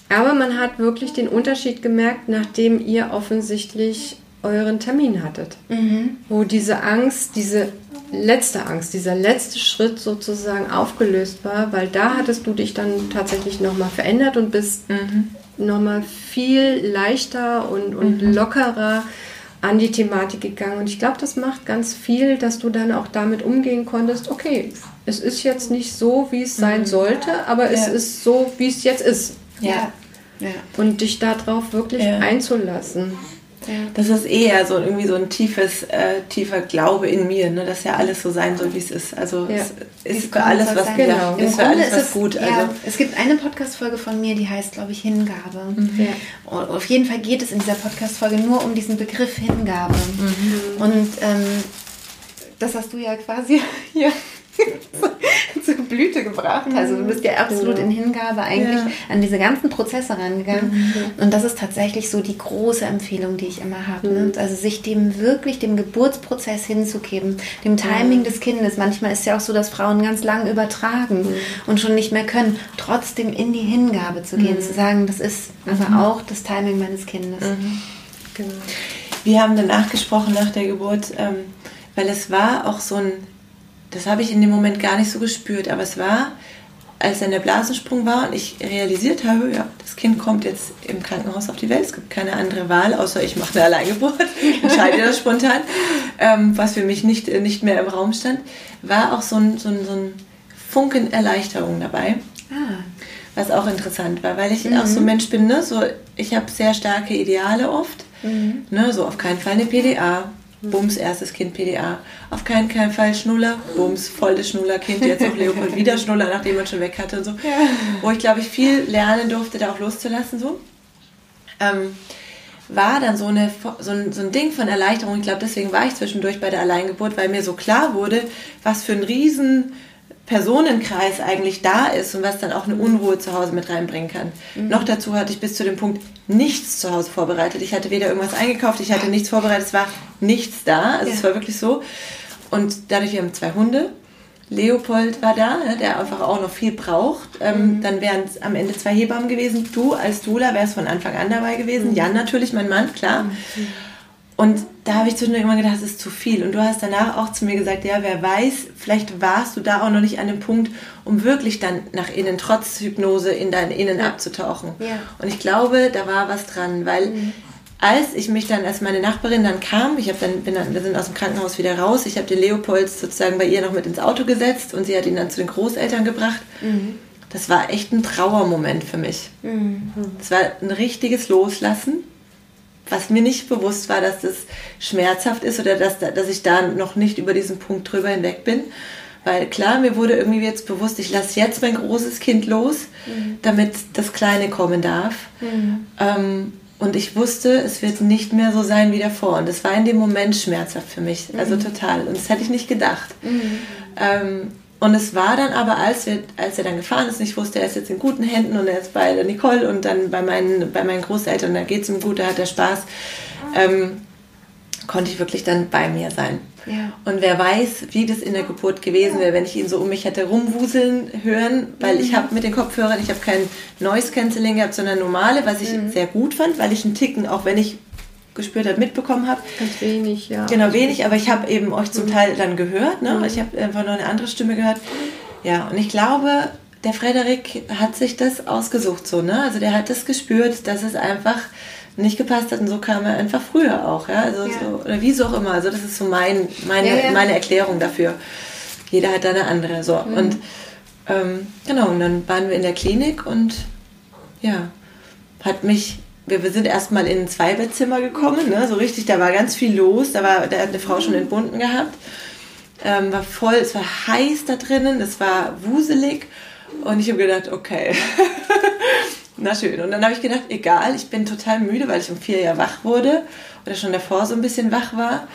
Ja. Aber man hat wirklich den Unterschied gemerkt, nachdem ihr offensichtlich euren Termin hattet. Mhm. Wo diese Angst, diese letzte Angst, dieser letzte Schritt sozusagen aufgelöst war, weil da hattest du dich dann tatsächlich nochmal verändert und bist mhm. nochmal viel leichter und, und mhm. lockerer an die Thematik gegangen. Und ich glaube, das macht ganz viel, dass du dann auch damit umgehen konntest, okay, es ist jetzt nicht so, wie es sein mhm. sollte, aber ja. es ist so, wie es jetzt ist. Ja. ja. Und dich darauf wirklich ja. einzulassen.
Ja. Das ist eher so irgendwie so ein tiefes, äh, tiefer Glaube in mir, ne, dass ja alles so sein soll, wie es ist. Also ja. es ist für alles was, genau. ist für alles was gut. Also.
Ja, es gibt eine Podcast-Folge von mir, die heißt, glaube ich, Hingabe. Mhm. Und auf jeden Fall geht es in dieser Podcast-Folge nur um diesen Begriff Hingabe. Mhm. Und ähm, das hast du ja quasi hier zur Blüte gebracht. Also du bist ja absolut in Hingabe eigentlich ja. an diese ganzen Prozesse rangegangen. Mhm. Und das ist tatsächlich so die große Empfehlung, die ich immer habe. Ne? Mhm. Ne? Also sich dem wirklich, dem Geburtsprozess hinzugeben, dem Timing mhm. des Kindes. Manchmal ist ja auch so, dass Frauen ganz lang übertragen mhm. und schon nicht mehr können. Trotzdem in die Hingabe zu gehen, mhm. zu sagen, das ist aber mhm. auch das Timing meines Kindes.
Genau. Wir haben danach gesprochen nach der Geburt, ähm, weil es war auch so ein das habe ich in dem Moment gar nicht so gespürt, aber es war, als dann der Blasensprung war und ich realisiert habe, ja, das Kind kommt jetzt im Krankenhaus auf die Welt, es gibt keine andere Wahl, außer ich mache eine Alleingeburt, entscheide das spontan, ähm, was für mich nicht, nicht mehr im Raum stand, war auch so ein, so ein, so ein Funken Erleichterung dabei. Ah. Was auch interessant war, weil ich mhm. auch so ein Mensch bin, ne? so, ich habe sehr starke Ideale oft. Mhm. Ne? So auf keinen Fall eine PDA, Bums, erstes Kind PDA. Auf keinen, keinen Fall Schnuller, Bums, voll das Schnullerkind. Jetzt auch Leopold wieder Schnuller, nachdem man schon weg hatte und so. Ja. Wo ich, glaube ich, viel lernen durfte, da auch loszulassen. So. Ähm, war dann so, eine, so, ein, so ein Ding von Erleichterung. Ich glaube, deswegen war ich zwischendurch bei der Alleingeburt, weil mir so klar wurde, was für ein riesen Personenkreis eigentlich da ist und was dann auch eine Unruhe zu Hause mit reinbringen kann. Mhm. Noch dazu hatte ich bis zu dem Punkt nichts zu Hause vorbereitet. Ich hatte weder irgendwas eingekauft, ich hatte nichts vorbereitet, es war nichts da. Also ja. es war wirklich so. Und dadurch, wir haben zwei Hunde. Leopold war da, ne, der einfach auch noch viel braucht. Ähm, mhm. Dann wären es am Ende zwei Hebammen gewesen. Du als Dula wärst von Anfang an dabei gewesen. Mhm. Jan natürlich, mein Mann, klar. Mhm. Und da habe ich zwischendurch immer gedacht, das ist zu viel. Und du hast danach auch zu mir gesagt, ja, wer weiß, vielleicht warst du da auch noch nicht an dem Punkt, um wirklich dann nach innen, trotz Hypnose, in dein Innen ja. abzutauchen. Ja. Und ich glaube, da war was dran, weil mhm. als ich mich dann, als meine Nachbarin dann kam, ich habe dann, bin dann, wir sind aus dem Krankenhaus wieder raus, ich habe den Leopold sozusagen bei ihr noch mit ins Auto gesetzt und sie hat ihn dann zu den Großeltern gebracht. Mhm. Das war echt ein Trauermoment für mich. Mhm. Das war ein richtiges Loslassen was mir nicht bewusst war, dass das schmerzhaft ist oder dass, dass ich da noch nicht über diesen Punkt drüber hinweg bin. Weil klar, mir wurde irgendwie jetzt bewusst, ich lasse jetzt mein großes Kind los, mhm. damit das Kleine kommen darf. Mhm. Ähm, und ich wusste, es wird nicht mehr so sein wie davor. Und das war in dem Moment schmerzhaft für mich. Also mhm. total. Und das hätte ich nicht gedacht. Mhm. Ähm, und es war dann aber, als, wir, als er dann gefahren ist, und ich wusste, er ist jetzt in guten Händen und er ist bei der Nicole und dann bei meinen, bei meinen Großeltern, da geht es ihm gut, da hat er Spaß, ähm, konnte ich wirklich dann bei mir sein. Ja. Und wer weiß, wie das in der Geburt gewesen wäre, wenn ich ihn so um mich hätte rumwuseln hören, weil mhm. ich habe mit den Kopfhörern, ich habe kein Noise Cancelling gehabt, sondern normale, was ich mhm. sehr gut fand, weil ich einen Ticken, auch wenn ich gespürt habe, mitbekommen habe.
Ganz wenig, ja.
Genau, wenig, aber ich habe eben euch zum mhm. Teil dann gehört. Ne? Mhm. Ich habe einfach noch eine andere Stimme gehört. Ja, und ich glaube, der Frederik hat sich das ausgesucht so, ne? Also der hat das gespürt, dass es einfach nicht gepasst hat und so kam er einfach früher auch, ja? Also ja. So, oder wie so auch immer. Also das ist so mein, meine, ja, ja. meine Erklärung dafür. Jeder hat da eine andere. So. Mhm. Und ähm, genau, und dann waren wir in der Klinik und ja, hat mich wir, wir sind erstmal in ein Zweibettzimmer gekommen, ne? so richtig, da war ganz viel los, da, war, da hat eine Frau schon entbunden gehabt, ähm, war voll, es war heiß da drinnen, es war wuselig und ich habe gedacht, okay, na schön. Und dann habe ich gedacht, egal, ich bin total müde, weil ich um vier Jahre wach wurde oder schon davor so ein bisschen wach war.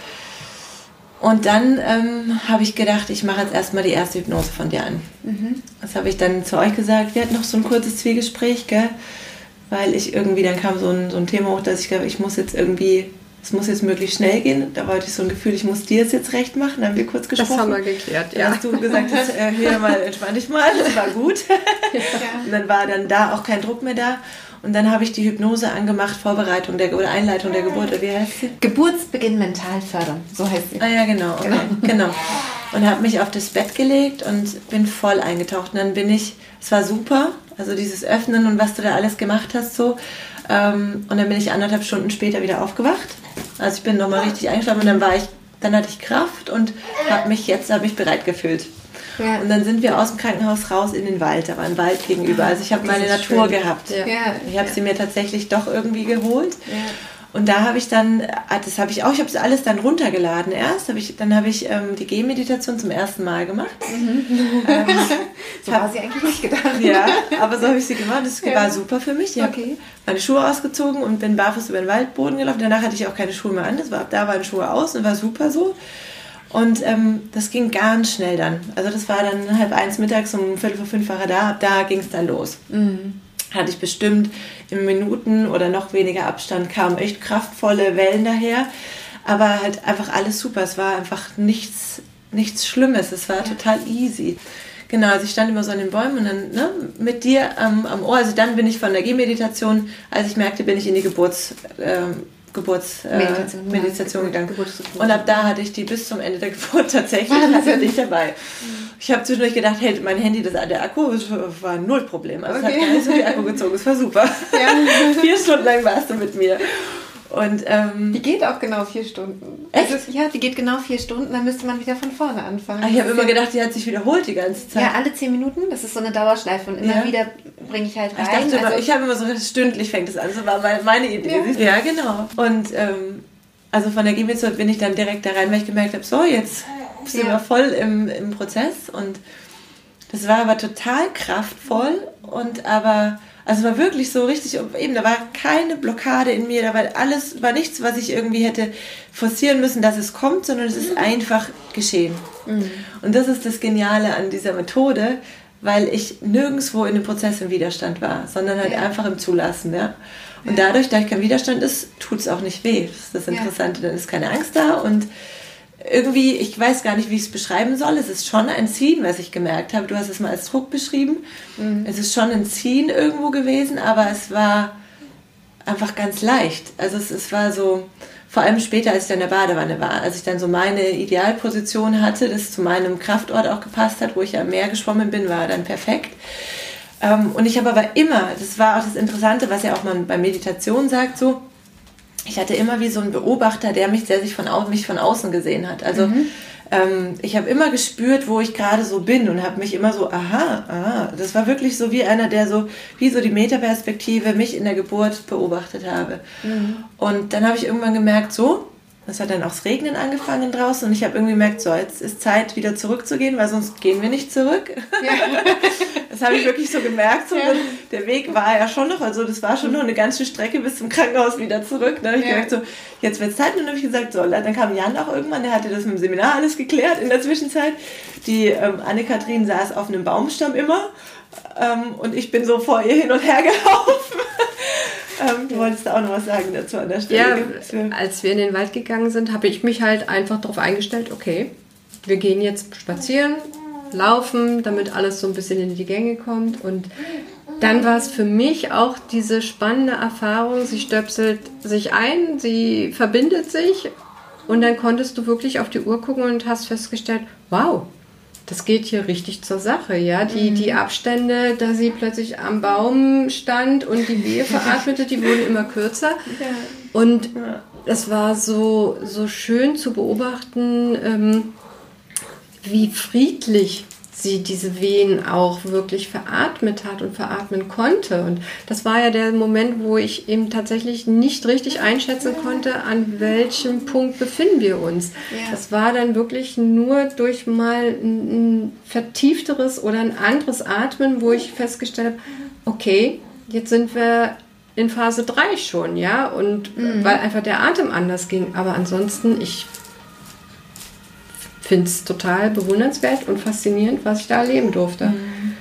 Und dann ähm, habe ich gedacht, ich mache jetzt erstmal die erste Hypnose von dir an. Mhm. Das habe ich dann zu euch gesagt. Wir hatten noch so ein kurzes Zwiegespräch, gell? Weil ich irgendwie, dann kam so ein, so ein Thema hoch, dass ich glaube, ich muss jetzt irgendwie, es muss jetzt möglichst schnell gehen. Da wollte ich so ein Gefühl, ich muss dir es jetzt recht machen. Da haben wir kurz gesprochen. Das
haben wir geklärt, ja.
Dann hast du gesagt, hast, äh, hier mal entspann dich mal, das war gut. Ja. Und dann war dann da auch kein Druck mehr da. Und dann habe ich die Hypnose angemacht, Vorbereitung der oder Einleitung der Geburt. Wie heißt sie?
Geburtsbeginn mental fördern, so heißt sie.
Ah ja, genau. Okay. Genau. genau. Und habe mich auf das Bett gelegt und bin voll eingetaucht. Und dann bin ich, es war super, also dieses Öffnen und was du da alles gemacht hast so. Ähm, und dann bin ich anderthalb Stunden später wieder aufgewacht. Also ich bin nochmal richtig eingeschlafen und dann war ich, dann hatte ich Kraft und habe mich jetzt habe ich bereit gefühlt. Ja. Und dann sind wir aus dem Krankenhaus raus in den Wald. Da war ein Wald gegenüber. Also ich habe meine Natur schön. gehabt. Ja. Ich habe sie mir tatsächlich doch irgendwie geholt. Ja. Und da habe ich dann, das habe ich auch, ich habe es alles dann runtergeladen erst. Hab ich, dann habe ich ähm, die Gehmeditation zum ersten Mal gemacht. Mhm.
Ähm, so war sie eigentlich nicht gedacht.
Ja, aber so habe ich sie gemacht. Das ja. war super für mich. Ich okay. habe meine Schuhe ausgezogen und bin barfuß über den Waldboden gelaufen. Danach hatte ich auch keine Schuhe mehr an. Das war, da waren Schuhe aus und war super so. Und ähm, das ging ganz schnell dann. Also das war dann halb eins mittags, um viertel vor fünf war er da, ab da ging es dann los. Mhm. Hatte ich bestimmt in Minuten oder noch weniger Abstand kamen echt kraftvolle Wellen daher. Aber halt einfach alles super. Es war einfach nichts, nichts Schlimmes. Es war ja. total easy. Genau, also ich stand immer so an den Bäumen und dann ne, mit dir ähm, am Ohr. Also dann bin ich von der Gehmeditation, als ich merkte, bin ich in die Geburts... Ähm, Geburtsmeditation äh, Meditation gegangen. Und ab da hatte ich die bis zum Ende der Geburt tatsächlich hatte ich dabei. Ich habe zwischendurch gedacht, hey, mein Handy, das, der Akku war null Problem. Also okay. es hat gar nicht so viel Akku gezogen, es war super. Ja. Vier Stunden lang warst du mit mir. Und, ähm,
die geht auch genau vier Stunden.
Echt?
Also, ja, die geht genau vier Stunden, dann müsste man wieder von vorne anfangen.
Ach, ich habe immer gedacht, die hat sich wiederholt die ganze Zeit.
Ja, alle zehn Minuten, das ist so eine Dauerschleife und immer ja. wieder bringe ich halt rein.
Ich, dachte also, immer, ich habe immer so, stündlich fängt es an, so war meine, Idee. Ja, ja genau. Und ähm, also von der Gehmethode bin ich dann direkt da rein, weil ich gemerkt habe, so jetzt sind ja. wir voll im, im Prozess und das war aber total kraftvoll und aber also war wirklich so richtig, eben, da war keine Blockade in mir, da war alles, war nichts, was ich irgendwie hätte forcieren müssen, dass es kommt, sondern es ist mhm. einfach geschehen. Mhm. Und das ist das Geniale an dieser Methode, weil ich nirgendwo in dem Prozess im Widerstand war, sondern halt ja. einfach im Zulassen, ja. Und dadurch, da ich kein Widerstand ist, tut es auch nicht weh. Das ist das Interessante, dann ist keine Angst da und irgendwie, ich weiß gar nicht, wie ich es beschreiben soll. Es ist schon ein Ziehen, was ich gemerkt habe. Du hast es mal als Druck beschrieben. Mhm. Es ist schon ein Ziehen irgendwo gewesen, aber es war einfach ganz leicht. Also es, es war so, vor allem später, als ich dann in der Badewanne war, als ich dann so meine Idealposition hatte, das zu meinem Kraftort auch gepasst hat, wo ich am Meer geschwommen bin, war dann perfekt. Ähm, und ich habe aber immer, das war auch das Interessante, was ja auch man bei Meditation sagt, so, ich hatte immer wie so einen Beobachter, der mich, der sich von, mich von außen gesehen hat. Also mhm. ähm, ich habe immer gespürt, wo ich gerade so bin und habe mich immer so, aha, aha. Das war wirklich so wie einer, der so, wie so die Metaperspektive mich in der Geburt beobachtet habe. Mhm. Und dann habe ich irgendwann gemerkt, so, es hat dann auch das Regnen angefangen draußen und ich habe irgendwie gemerkt, so, jetzt ist Zeit, wieder zurückzugehen, weil sonst gehen wir nicht zurück. Ja. das habe ich wirklich so gemerkt. So, ja. Der Weg war ja schon noch, also das war schon noch eine ganze Strecke bis zum Krankenhaus wieder zurück. Da habe ich ja. gemerkt, so, jetzt wird es Zeit. Und dann habe ich gesagt, so, dann kam Jan auch irgendwann, der hatte das mit dem Seminar alles geklärt in der Zwischenzeit. Die ähm, Anne-Kathrin saß auf einem Baumstamm immer ähm, und ich bin so vor ihr hin und her gelaufen. Ähm, du wolltest da auch noch was sagen dazu an der Stelle.
Ja, als wir in den Wald gegangen sind, habe ich mich halt einfach darauf eingestellt, okay, wir gehen jetzt spazieren, laufen, damit alles so ein bisschen in die Gänge kommt. Und dann war es für mich auch diese spannende Erfahrung, sie stöpselt sich ein, sie verbindet sich und dann konntest du wirklich auf die Uhr gucken und hast festgestellt, wow, das geht hier richtig zur Sache, ja. Die, mhm. die Abstände, da sie plötzlich am Baum stand und die Wehe veratmete, die wurden immer kürzer. Ja. Und es war so, so schön zu beobachten, ähm, wie friedlich sie diese Wehen auch wirklich veratmet hat und veratmen konnte. Und das war ja der Moment, wo ich eben tatsächlich nicht richtig einschätzen konnte, an welchem Punkt befinden wir uns. Ja. Das war dann wirklich nur durch mal ein vertiefteres oder ein anderes Atmen, wo ich festgestellt habe, okay, jetzt sind wir in Phase 3 schon, ja, und mhm. weil einfach der Atem anders ging. Aber ansonsten, ich finde es total bewundernswert und faszinierend, was ich da erleben durfte. Mhm.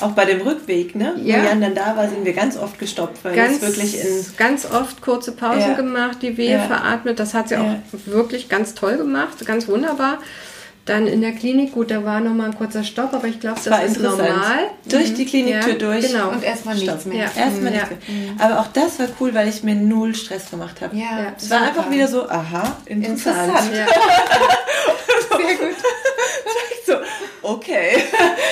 Auch bei dem Rückweg, ne? Ja. Wo Jan dann da war, sind wir ganz oft gestoppt, weil
ganz, wirklich in ganz oft kurze Pausen ja. gemacht, die Wehe ja. veratmet. Das hat sie auch wirklich ganz toll gemacht, ganz wunderbar. Dann in der Klinik, gut, da war nochmal ein kurzer Stopp, aber ich glaube, das, das ist normal.
Durch die Kliniktür ja, durch.
Genau. Und erstmal nichts mehr. Ja.
Erstmal ja. nichts mehr. Aber auch das war cool, weil ich mir null Stress gemacht habe. Ja, es war einfach wieder so, aha, interessant. interessant. Ja. Sehr gut. so, okay.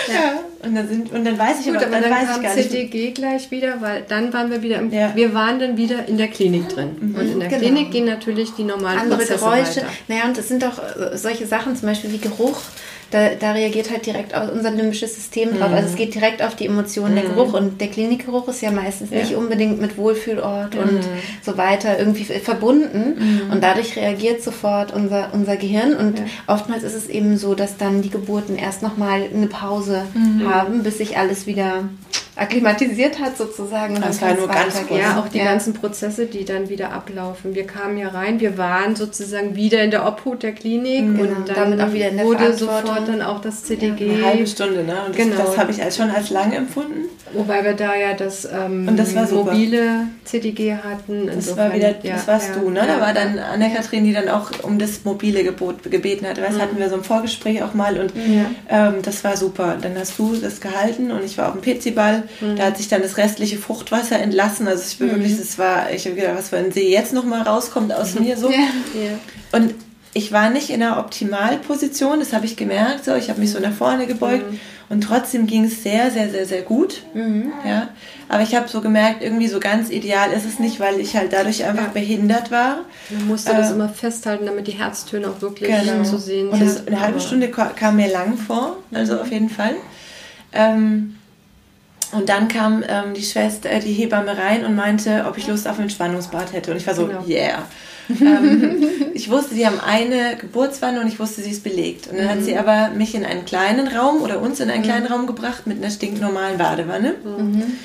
Ja. Und dann, sind, und dann weiß ich
Gut,
aber,
dann, dann kam CDG gleich wieder, weil dann waren wir wieder im, ja. wir waren dann wieder in der Klinik drin. Mhm. Und in der genau. Klinik gehen natürlich die normalen
Andere Prozesse Geräusche. Weiter. Naja, und das sind auch äh, solche Sachen, zum Beispiel wie Geruch da, da reagiert halt direkt unser limbisches System drauf. Mhm. Also es geht direkt auf die Emotionen, mhm. der Geruch. Und der Klinikgeruch ist ja meistens ja. nicht unbedingt mit Wohlfühlort mhm. und so weiter irgendwie verbunden. Mhm. Und dadurch reagiert sofort unser, unser Gehirn. Und ja. oftmals ist es eben so, dass dann die Geburten erst nochmal eine Pause mhm. haben, bis sich alles wieder
akklimatisiert hat sozusagen.
das war nur ganz kurz. Ja, auch die ja. ganzen Prozesse, die dann wieder ablaufen. Wir kamen ja rein, wir waren sozusagen wieder in der Obhut der Klinik mhm, und dann damit auch wieder in der wurde sofort dann auch das CDG.
Ja, eine halbe Stunde, ne? Und das, genau. das habe ich als, schon als lang empfunden.
Wobei wir da ja das, ähm, und das mobile CDG hatten.
Insofern, das war wieder, das warst ja, du, ne? Da war dann Anne-Kathrin, die dann auch um das mobile Gebot gebeten hat. Das mhm. hatten wir so im Vorgespräch auch mal und ähm, das war super. Dann hast du das gehalten und ich war auf dem Peziball Mhm. Da hat sich dann das restliche Fruchtwasser entlassen. Also ich bin mhm. wirklich, das war, ich habe gedacht, was für ein See jetzt nochmal rauskommt aus mhm. mir so. Ja. Und ich war nicht in einer Optimalposition, das habe ich gemerkt. So, ich habe mich so nach vorne gebeugt mhm. und trotzdem ging es sehr, sehr, sehr, sehr gut. Mhm. Ja, aber ich habe so gemerkt, irgendwie so ganz ideal ist es nicht, weil ich halt dadurch einfach ja. behindert war.
Man musste äh, das immer festhalten, damit die Herztöne auch wirklich genau. zu sehen
sind. Und eine halbe Stunde kam mir lang vor, also auf jeden Fall. Ähm, und dann kam ähm, die Schwester, äh, die Hebamme rein und meinte, ob ich Lust auf ein Entspannungsbad hätte. Und ich war so, genau. yeah. ähm, ich wusste, die haben eine Geburtswanne und ich wusste, sie ist belegt. Und dann mhm. hat sie mhm. aber mich in einen kleinen Raum oder uns in einen mhm. kleinen Raum gebracht mit einer stinknormalen Badewanne. Mhm.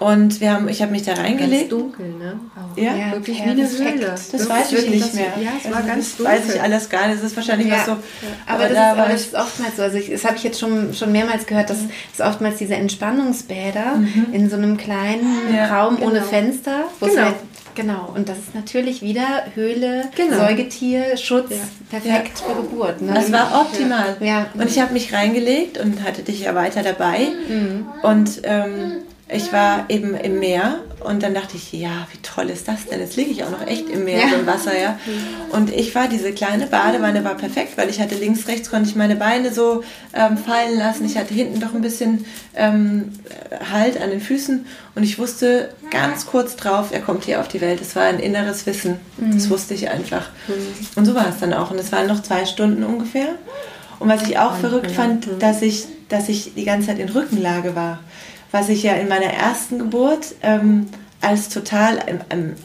Und wir haben, ich habe mich da reingelegt.
Ganz dunkel, ne?
Auch. Ja, ja, wirklich wie eine Höhle. Das wirklich weiß ich nicht mehr. Ja, es war also ganz dunkel. weiß ich alles gar nicht. Das ist wahrscheinlich ja. was so.
Aber, aber, das, da ist, aber das ist oftmals so. Also ich, das habe ich jetzt schon, schon mehrmals gehört, dass mhm. es oftmals diese Entspannungsbäder mhm. in so einem kleinen Raum genau. ohne Fenster, wo genau. Halt, Genau, und das ist natürlich wieder Höhle, genau. Säugetier, Schutz, ja. perfekt ja. für Geburt.
Ne? Das war optimal. Ja. Und ich habe mich reingelegt und hatte dich ja weiter dabei. Mhm. Und ähm, ich war eben im Meer und dann dachte ich, ja, wie toll ist das denn? Jetzt liege ich auch noch echt im Meer, ja. im Wasser, ja. Und ich war, diese kleine Badewanne war perfekt, weil ich hatte links, rechts, konnte ich meine Beine so ähm, fallen lassen. Ich hatte hinten doch ein bisschen ähm, Halt an den Füßen und ich wusste ganz kurz drauf, er kommt hier auf die Welt. Es war ein inneres Wissen. Mhm. Das wusste ich einfach. Mhm. Und so war es dann auch. Und es waren noch zwei Stunden ungefähr. Und was ich auch verrückt fand, dass ich, dass ich die ganze Zeit in Rückenlage war was ich ja in meiner ersten Geburt ähm, als total,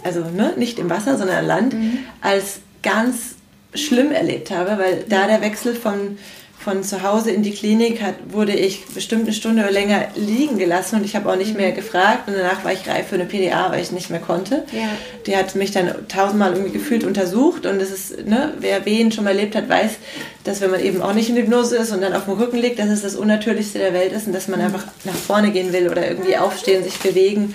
also ne, nicht im Wasser, sondern an Land, mhm. als ganz schlimm erlebt habe, weil da der Wechsel von von zu Hause in die Klinik hat, wurde ich bestimmt eine Stunde oder länger liegen gelassen und ich habe auch nicht mehr mhm. gefragt und danach war ich reif für eine PDA, weil ich nicht mehr konnte. Ja. Die hat mich dann tausendmal irgendwie gefühlt untersucht und es ist, ne, wer Wehen schon mal erlebt hat, weiß, dass wenn man eben auch nicht in Hypnose ist und dann auf dem Rücken liegt, dass es das Unnatürlichste der Welt ist und dass man mhm. einfach nach vorne gehen will oder irgendwie aufstehen, sich bewegen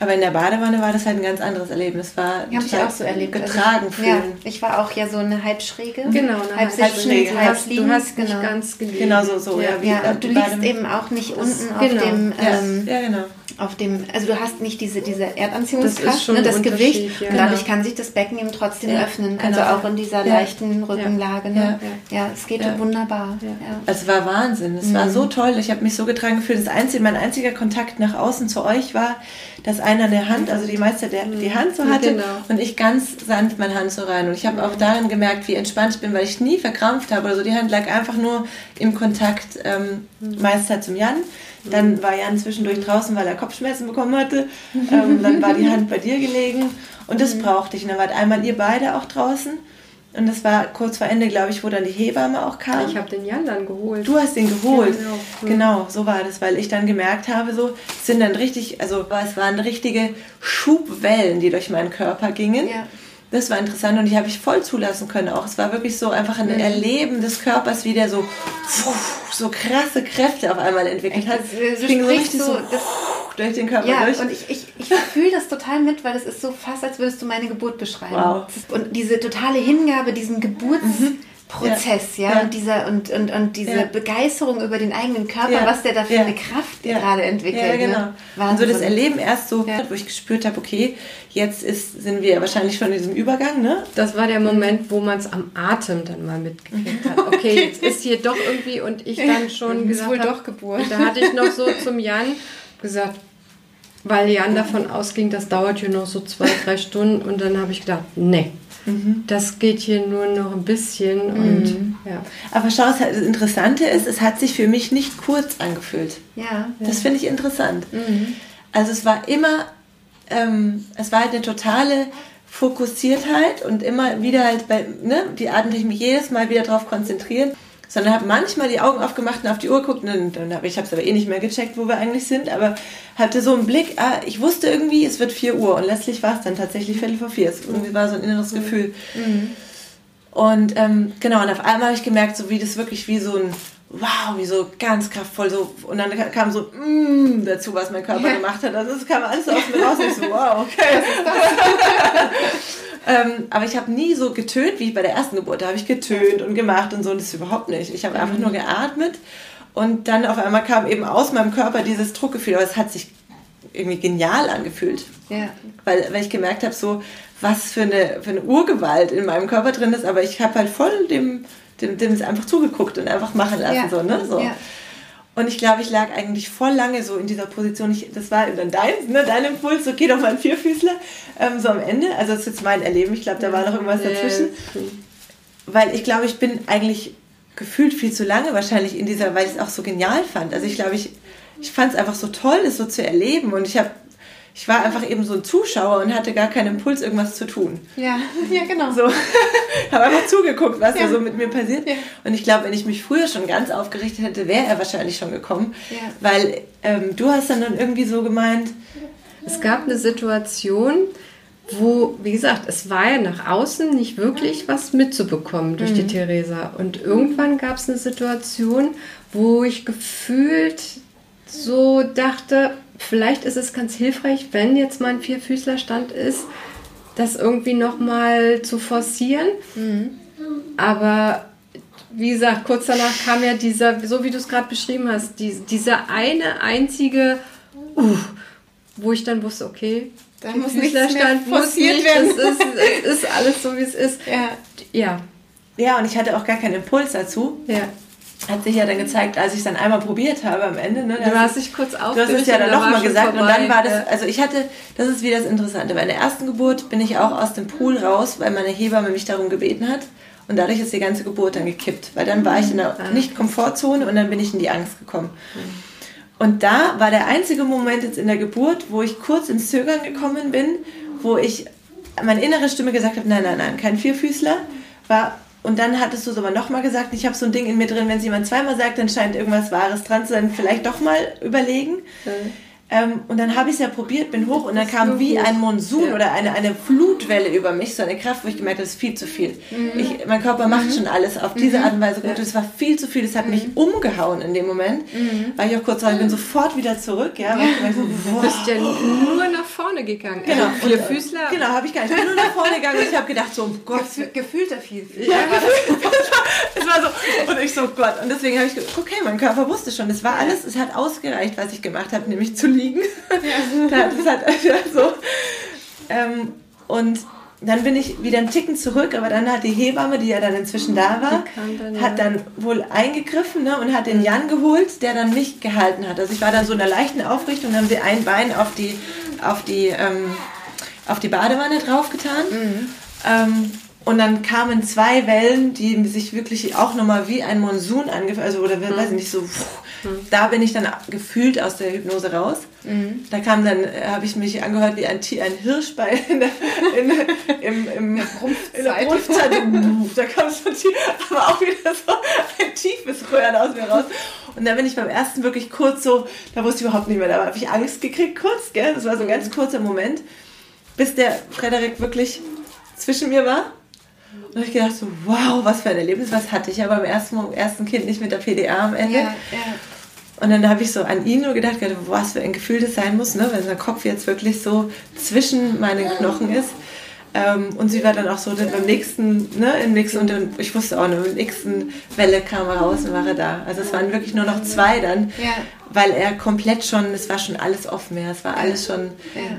aber in der Badewanne war das halt ein ganz anderes Erlebnis. War
ja, ich auch so erlebt.
Also getragen
also, fühlen. Ja, ich war auch ja so eine Halbschräge.
Genau, eine Halbschräge. Halb halb du hast nicht genau. ganz gelegen.
Genau so, so.
Ja, ja, ja und du liegst eben auch nicht unten auf genau. dem... Ähm,
ja, genau
auf dem, also du hast nicht diese, diese Erdanziehungskraft, das, ne, das Gewicht. Ja. Und dadurch kann sich das Becken eben trotzdem ja, öffnen. Also genau. Also auch in dieser ja. leichten Rückenlage. Ne? Ja. es geht wunderbar.
Es war Wahnsinn. Es mhm. war so toll. Ich habe mich so getragen gefühlt. Das einzige, mein einziger Kontakt nach außen zu euch war, dass einer eine Hand, also die Meister der, mhm. die Hand so hatte genau. und ich ganz sanft meine Hand so rein. Und ich habe auch darin gemerkt, wie entspannt ich bin, weil ich nie verkrampft habe oder so. Die Hand lag einfach nur im Kontakt ähm, mhm. Meister zum Jan. Dann war Jan zwischendurch draußen, weil er Kopfschmerzen bekommen hatte. Ähm, dann war die Hand bei dir gelegen und das mhm. brauchte ich. Und dann wart einmal ihr beide auch draußen. Und das war kurz vor Ende, glaube ich, wo dann die Hebamme auch kam.
Ich habe den Jan dann geholt.
Du hast den geholt. Ja, genau. genau, so war das, weil ich dann gemerkt habe, so es sind dann richtig, also es waren richtige Schubwellen, die durch meinen Körper gingen. Ja das war interessant und die habe ich voll zulassen können auch. Es war wirklich so einfach ein mhm. Erleben des Körpers, wie der so, so krasse Kräfte auf einmal entwickelt hat.
Es ging so richtig so, das, durch den Körper ja, durch. und ich, ich, ich fühle das total mit, weil das ist so fast, als würdest du meine Geburt beschreiben. Wow. Und diese totale Hingabe, diesen Geburts... Mhm. Prozess, ja, ja, und dieser und, und, und diese ja. Begeisterung über den eigenen Körper, ja. was der da für eine Kraft gerade entwickelt. Ja, genau. Ne?
Und so das Erleben erst so, wo ich gespürt habe, okay, jetzt ist, sind wir wahrscheinlich schon in diesem Übergang, ne?
Das war der Moment, wo man es am Atem dann mal mitgekriegt hat. Okay, okay, jetzt ist hier doch irgendwie und ich dann schon gesagt
wohl doch Geburt.
Da hatte ich noch so zum Jan gesagt, weil Jan davon ausging, das dauert hier noch so zwei, drei Stunden und dann habe ich gedacht, nee Mhm. Das geht hier nur noch ein bisschen und mhm. ja.
Aber schau, das Interessante ist, es hat sich für mich nicht kurz angefühlt.
Ja.
Das finde ich interessant. Mhm. Also es war immer, ähm, es war halt eine totale Fokussiertheit und immer wieder halt bei, ne, die mich jedes Mal wieder darauf konzentrieren. Sondern habe manchmal die Augen aufgemacht und auf die Uhr geguckt und dann habe ich habe es aber eh nicht mehr gecheckt, wo wir eigentlich sind, aber hatte so einen Blick, ah, ich wusste irgendwie, es wird 4 Uhr und letztlich war es dann tatsächlich Viertel vor vier. Es irgendwie war so ein inneres mhm. Gefühl. Mhm. Und ähm, genau, und auf einmal habe ich gemerkt, so wie das wirklich wie so ein wow, wie so ganz kraftvoll so und dann kam so mm, dazu, was mein Körper ja. gemacht hat. Also es kam alles aus mir raus. Ich so, wow, okay. ähm, aber ich habe nie so getönt, wie bei der ersten Geburt. Da habe ich getönt und gemacht und so. Und das ist überhaupt nicht. Ich habe mhm. einfach nur geatmet und dann auf einmal kam eben aus meinem Körper dieses Druckgefühl. Aber es hat sich irgendwie genial angefühlt. Ja. Weil, weil ich gemerkt habe, so was für eine, für eine Urgewalt in meinem Körper drin ist. Aber ich habe halt voll dem dem, dem ist einfach zugeguckt und einfach machen lassen. Ja. So, ne? so. Ja. Und ich glaube, ich lag eigentlich voll lange so in dieser Position. Ich, das war dann dein, ne, dein Impuls, so geh doch mal ein Vierfüßler, ähm, so am Ende. Also das ist jetzt mein Erleben. Ich glaube, da war noch irgendwas dazwischen. Weil ich glaube, ich bin eigentlich gefühlt viel zu lange wahrscheinlich in dieser, weil ich es auch so genial fand. Also ich glaube, ich, ich fand es einfach so toll, das so zu erleben. Und ich habe ich war einfach eben so ein Zuschauer und hatte gar keinen Impuls, irgendwas zu tun.
Ja, ja, genau.
So, habe einfach zugeguckt, was ja. da so mit mir passiert. Ja. Und ich glaube, wenn ich mich früher schon ganz aufgerichtet hätte, wäre er wahrscheinlich schon gekommen. Ja. Weil ähm, du hast dann, dann irgendwie so gemeint.
Es gab eine Situation, wo, wie gesagt, es war ja nach außen nicht wirklich was mitzubekommen durch mhm. die Theresa. Und irgendwann gab es eine Situation, wo ich gefühlt so dachte, vielleicht ist es ganz hilfreich, wenn jetzt mal ein Vierfüßlerstand ist, das irgendwie nochmal zu forcieren. Mhm. Aber wie gesagt, kurz danach kam ja dieser, so wie du es gerade beschrieben hast, die, dieser eine einzige, uh, wo ich dann wusste, okay,
da muss Füßlerstand muss nicht, werden.
Es ist, es ist alles so, wie es ist.
Ja. ja. Ja, und ich hatte auch gar keinen Impuls dazu.
Ja
hat sich ja dann gezeigt, als ich es dann einmal probiert habe am Ende. Ne,
du hast dich kurz auf.
Du hast es ja dann nochmal gesagt vorbei. und dann war das, also ich hatte, das ist wie das Interessante. Bei der ersten Geburt bin ich auch aus dem Pool raus, weil meine Hebamme mich darum gebeten hat. Und dadurch ist die ganze Geburt dann gekippt, weil dann war ich in der ah. Nicht-Komfortzone und dann bin ich in die Angst gekommen. Und da war der einzige Moment jetzt in der Geburt, wo ich kurz ins Zögern gekommen bin, wo ich meine innere Stimme gesagt habe, nein, nein, nein, kein Vierfüßler, war und dann hattest du es aber nochmal gesagt, ich habe so ein Ding in mir drin, wenn es jemand zweimal sagt, dann scheint irgendwas Wahres dran zu sein, vielleicht doch mal überlegen. Mhm. Ähm, und dann habe ich es ja probiert, bin hoch und dann kam wie ein Monsun ja. oder eine, eine Flutwelle über mich, so eine Kraft, wo ich gemerkt habe, das ist viel zu viel. Mhm. Ich, mein Körper macht mhm. schon alles auf diese mhm. Art und Weise gut. Es war viel zu viel, das hat mich mhm. umgehauen in dem Moment. Mhm. War ich auch kurz, ich bin sofort wieder zurück. Ja,
ja. So, du bist ja nur nach vorne gegangen.
Genau, also vier Füßler. Genau, habe ich gar nicht. Ich bin nur nach vorne gegangen und ich habe gedacht, so, oh Gott.
Gefühlter viel.
Ja, es war so, und ich so, Gott. Und deswegen habe ich gedacht, okay, mein Körper wusste schon, es war alles, es hat ausgereicht, was ich gemacht habe, nämlich zu liegen liegen. Ja. das hat einfach so. Ähm, und dann bin ich wieder einen Ticken zurück, aber dann hat die Hebamme, die ja dann inzwischen da war, dann, hat dann wohl eingegriffen ne, und hat den Jan geholt, der dann mich gehalten hat. Also ich war dann so in einer leichten Aufrichtung, haben sie ein Bein auf die, auf die, ähm, auf die Badewanne draufgetan. Mhm. Ähm, und dann kamen zwei Wellen, die sich wirklich auch nochmal wie ein Monsun angefangen, also oder mhm. weiß ich nicht so. Pff, Mhm. Da bin ich dann gefühlt aus der Hypnose raus. Mhm. Da kam dann, äh, habe ich mich angehört wie ein, ein Hirsch bei in der, in, im, im, in der Brumpfzeit. da kam so tief, aber auch wieder so ein tiefes Röhren aus mir raus. Und da bin ich beim ersten wirklich kurz so, da wusste ich überhaupt nicht mehr, da habe ich Angst gekriegt kurz, gell? Das war so ein ganz kurzer Moment, bis der Frederik wirklich zwischen mir war. Und habe ich gedacht so, wow, was für ein Erlebnis, was hatte ich ja beim ersten, ersten Kind nicht mit der PDA am Ende. Ja, ja. Und dann habe ich so an ihn nur gedacht, was für ein Gefühl das sein muss, ne? wenn sein Kopf jetzt wirklich so zwischen meinen Knochen ist. Ähm, und sie war dann auch so, dann beim nächsten, ne, im nächsten, und dann, ich wusste auch noch, im nächsten Welle kam er raus und war er da. Also es waren wirklich nur noch zwei dann, ja. weil er komplett schon, es war schon alles offen, ja, es war alles schon.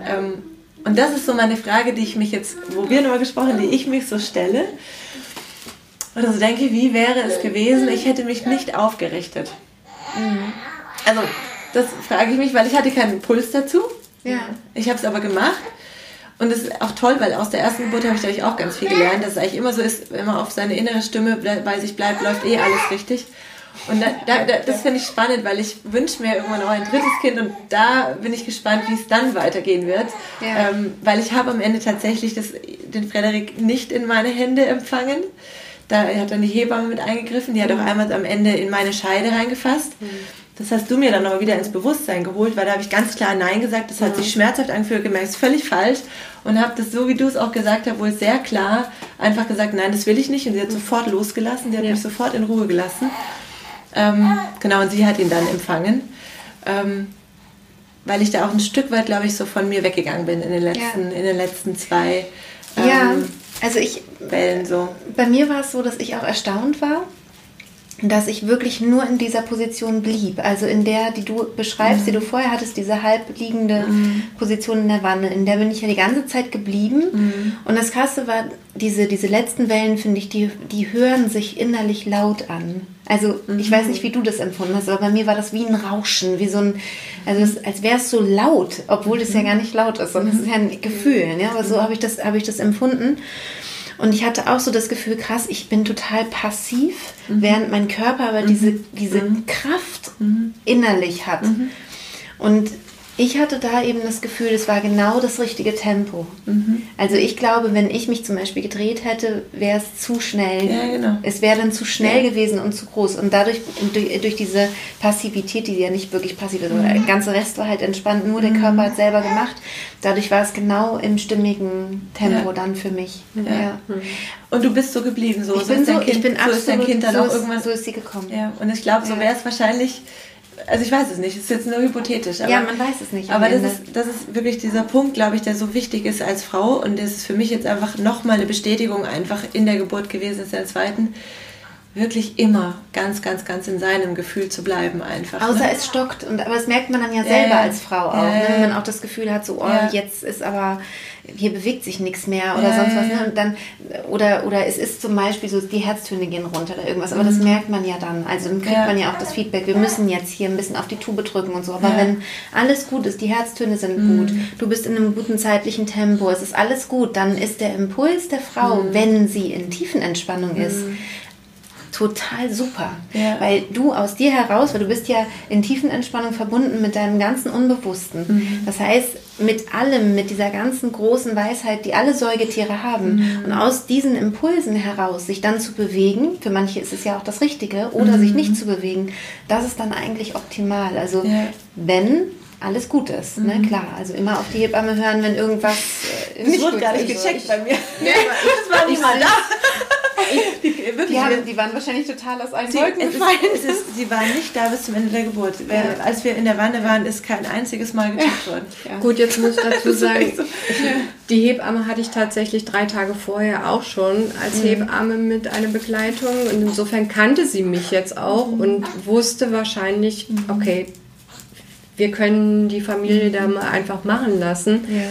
Ähm, und das ist so meine Frage, die ich mich jetzt, wo wir nur gesprochen, die ich mich so stelle. Und also denke, wie wäre es gewesen, ich hätte mich nicht aufgerichtet. Mhm. Also, das frage ich mich, weil ich hatte keinen Impuls dazu. Ja. Ich habe es aber gemacht. Und es ist auch toll, weil aus der ersten Geburt habe ich dadurch auch ganz viel gelernt, dass es eigentlich immer so ist, wenn man auf seine innere Stimme bei sich bleibt, läuft eh alles richtig. Und da, da, da, das finde ich spannend, weil ich wünsche mir irgendwann auch ein drittes Kind und da bin ich gespannt, wie es dann weitergehen wird. Ja. Ähm, weil ich habe am Ende tatsächlich das, den Frederik nicht in meine Hände empfangen Da hat dann die Hebamme mit eingegriffen, die hat auch einmal am Ende in meine Scheide reingefasst. Das hast du mir dann aber wieder ins Bewusstsein geholt, weil da habe ich ganz klar Nein gesagt. Das hat sich schmerzhaft angefühlt, gemerkt, ist völlig falsch. Und habe das so, wie du es auch gesagt hast, wohl sehr klar einfach gesagt, nein, das will ich nicht. Und sie hat sofort losgelassen, sie hat ja. mich sofort in Ruhe gelassen. Ähm, genau, und sie hat ihn dann empfangen. Ähm, weil ich da auch ein Stück weit, glaube ich, so von mir weggegangen bin in den letzten, ja. in den letzten zwei
ähm, ja, also ich, Wellen so. Bei mir war es so, dass ich auch erstaunt war, dass ich wirklich nur in dieser Position blieb. Also in der, die du beschreibst, mhm. die du vorher hattest, diese halbliegende mhm. Position in der Wanne, in der bin ich ja die ganze Zeit geblieben. Mhm. Und das Krasse war, diese, diese letzten Wellen, finde ich, die, die hören sich innerlich laut an. Also ich weiß nicht, wie du das empfunden hast, aber bei mir war das wie ein Rauschen, wie so ein, also es, als wäre es so laut, obwohl das ja gar nicht laut ist, sondern es ist ja ein Gefühl. Ja? Aber so habe ich, das, hab ich das empfunden. Und ich hatte auch so das Gefühl, krass, ich bin total passiv, mhm. während mein Körper aber diese, mhm. diese mhm. Kraft mhm. innerlich hat. Mhm. Und ich hatte da eben das Gefühl, es war genau das richtige Tempo. Mhm. Also ich glaube, wenn ich mich zum Beispiel gedreht hätte, wäre es zu schnell. Ja, genau. Es wäre dann zu schnell ja. gewesen und zu groß. Und dadurch, durch, durch, diese Passivität, die ja nicht wirklich passiv ist, mhm. der ganze Rest war halt entspannt, nur der Körper hat selber gemacht. Dadurch war es genau im stimmigen Tempo ja. dann für mich. Ja.
Und du bist so geblieben, so,
ich bin so,
kind,
ich bin so absolut,
ist dein Kind dann
so
auch irgendwann.
So ist sie gekommen.
Ja. Und ich glaube, so wäre es wahrscheinlich also ich weiß es nicht, es ist jetzt nur hypothetisch. Aber,
ja, man weiß es nicht.
Aber das ist, das ist wirklich dieser Punkt, glaube ich, der so wichtig ist als Frau und das ist für mich jetzt einfach nochmal eine Bestätigung einfach in der Geburt gewesen ist, der zweiten, wirklich immer ganz, ganz, ganz in seinem Gefühl zu bleiben einfach.
Außer ne? es stockt. Und, aber das merkt man dann ja selber ja, als Frau auch. Ja, ne? Wenn man auch das Gefühl hat, so, oh, ja. jetzt ist aber, hier bewegt sich nichts mehr oder sonst was. Ne? Und dann, oder, oder es ist zum Beispiel so, die Herztöne gehen runter oder irgendwas. Aber mhm. das merkt man ja dann. Also dann kriegt man ja auch das Feedback, wir müssen jetzt hier ein bisschen auf die Tube drücken und so. Aber wenn alles gut ist, die Herztöne sind mhm. gut, du bist in einem guten zeitlichen Tempo, es ist alles gut, dann ist der Impuls der Frau, mhm. wenn sie in Tiefenentspannung ist, mhm total super. Ja. Weil du aus dir heraus, weil du bist ja in tiefen Entspannung verbunden mit deinem ganzen Unbewussten. Mhm. Das heißt, mit allem, mit dieser ganzen großen Weisheit, die alle Säugetiere haben. Mhm. Und aus diesen Impulsen heraus sich dann zu bewegen, für manche ist es ja auch das Richtige, oder mhm. sich nicht zu bewegen, das ist dann eigentlich optimal. Also ja. wenn alles gut ist, ne? mhm. ne? klar. Also immer auf die Hebamme hören, wenn irgendwas
äh, nicht das wurde gar nicht gecheckt bei mir. Nee, das war nicht mal da.
die, wirklich, die, haben, die, waren wahrscheinlich total aus allen Wolken gefallen.
Es ist, sie waren nicht da bis zum Ende der Geburt. Ja. Als wir in der Wanne waren, ist kein einziges Mal gecheckt worden.
Ja. Gut, jetzt muss ich dazu sagen, so. die Hebamme hatte ich tatsächlich drei Tage vorher auch schon als mhm. Hebamme mit einer Begleitung. Und insofern kannte sie mich jetzt auch mhm. und wusste wahrscheinlich, mhm. okay, wir können die Familie da mal einfach machen lassen. Ja.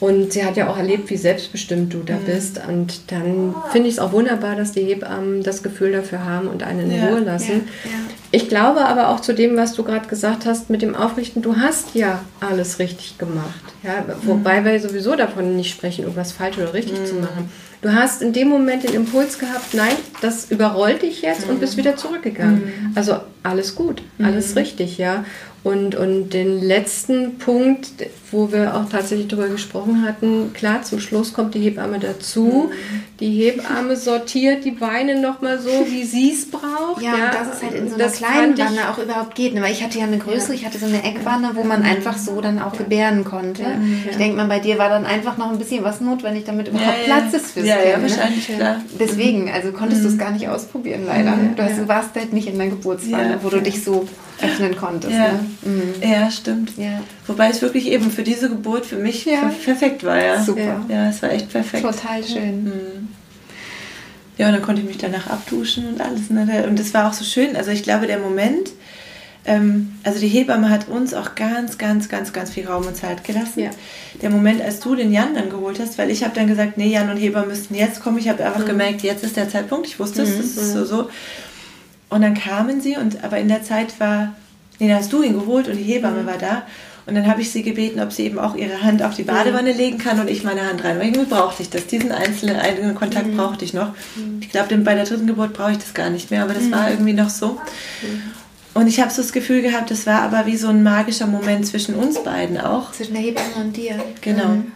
Und sie hat ja auch erlebt, wie selbstbestimmt du da mhm. bist. Und dann finde ich es auch wunderbar, dass die Hebammen das Gefühl dafür haben und einen in ja, Ruhe lassen. Ja, ja. Ich glaube aber auch zu dem, was du gerade gesagt hast mit dem Aufrichten, du hast ja alles richtig gemacht. Ja, wobei mhm. wir sowieso davon nicht sprechen, irgendwas falsch oder richtig mhm. zu machen. Du hast in dem Moment den Impuls gehabt, nein, das überrollt dich jetzt und bist mhm. wieder zurückgegangen. Mhm. Also alles gut, alles mhm. richtig, ja. Und, und den letzten Punkt, wo wir auch tatsächlich darüber gesprochen hatten, klar, zum Schluss kommt die Hebamme dazu. Mhm. Die Hebamme sortiert die Beine nochmal so, wie sie es braucht.
Ja, ja, und das ist halt in so einer kleinen Wanne auch überhaupt geht. Ne? Weil ich hatte ja eine größere, ja. ich hatte so eine Eckwanne, wo man einfach so dann auch gebären konnte. Ja. Ich denke mal, bei dir war dann einfach noch ein bisschen was notwendig, damit überhaupt Platz ist fürs
ja, Kind. Ja, ne? wahrscheinlich, klar.
Deswegen, also konntest mhm. du es gar nicht ausprobieren, leider. Du, hast, du warst halt nicht in der Geburtswanne, wo du dich so öffnen konntest.
Ja,
ne?
mhm. ja stimmt. Ja. Wobei es wirklich eben für diese Geburt für mich ja. perfekt war. Ja.
Super.
Ja, es war echt perfekt.
Total schön.
Mhm. Ja, und dann konnte ich mich danach abduschen und alles. Ne? Und das war auch so schön. Also ich glaube, der Moment, also die Hebamme hat uns auch ganz, ganz, ganz, ganz viel Raum und Zeit gelassen. Ja. Der Moment, als du den Jan dann geholt hast, weil ich habe dann gesagt, nee, Jan und Hebamme müssten jetzt kommen. Ich habe einfach mhm. gemerkt, jetzt ist der Zeitpunkt. Ich wusste es, mhm. das ist so, so. Und dann kamen sie, und aber in der Zeit war, nee, da hast du ihn geholt und die Hebamme mhm. war da. Und dann habe ich sie gebeten, ob sie eben auch ihre Hand auf die Badewanne legen kann und ich meine Hand rein. Weil irgendwie brauchte ich das. Diesen einzelnen eigenen Kontakt mhm. brauchte ich noch. Mhm. Ich glaube, bei der dritten Geburt brauche ich das gar nicht mehr, aber das mhm. war irgendwie noch so. Mhm. Und ich habe so das Gefühl gehabt, das war aber wie so ein magischer Moment zwischen uns beiden auch.
Zwischen der Hebamme und dir.
Genau. Mhm.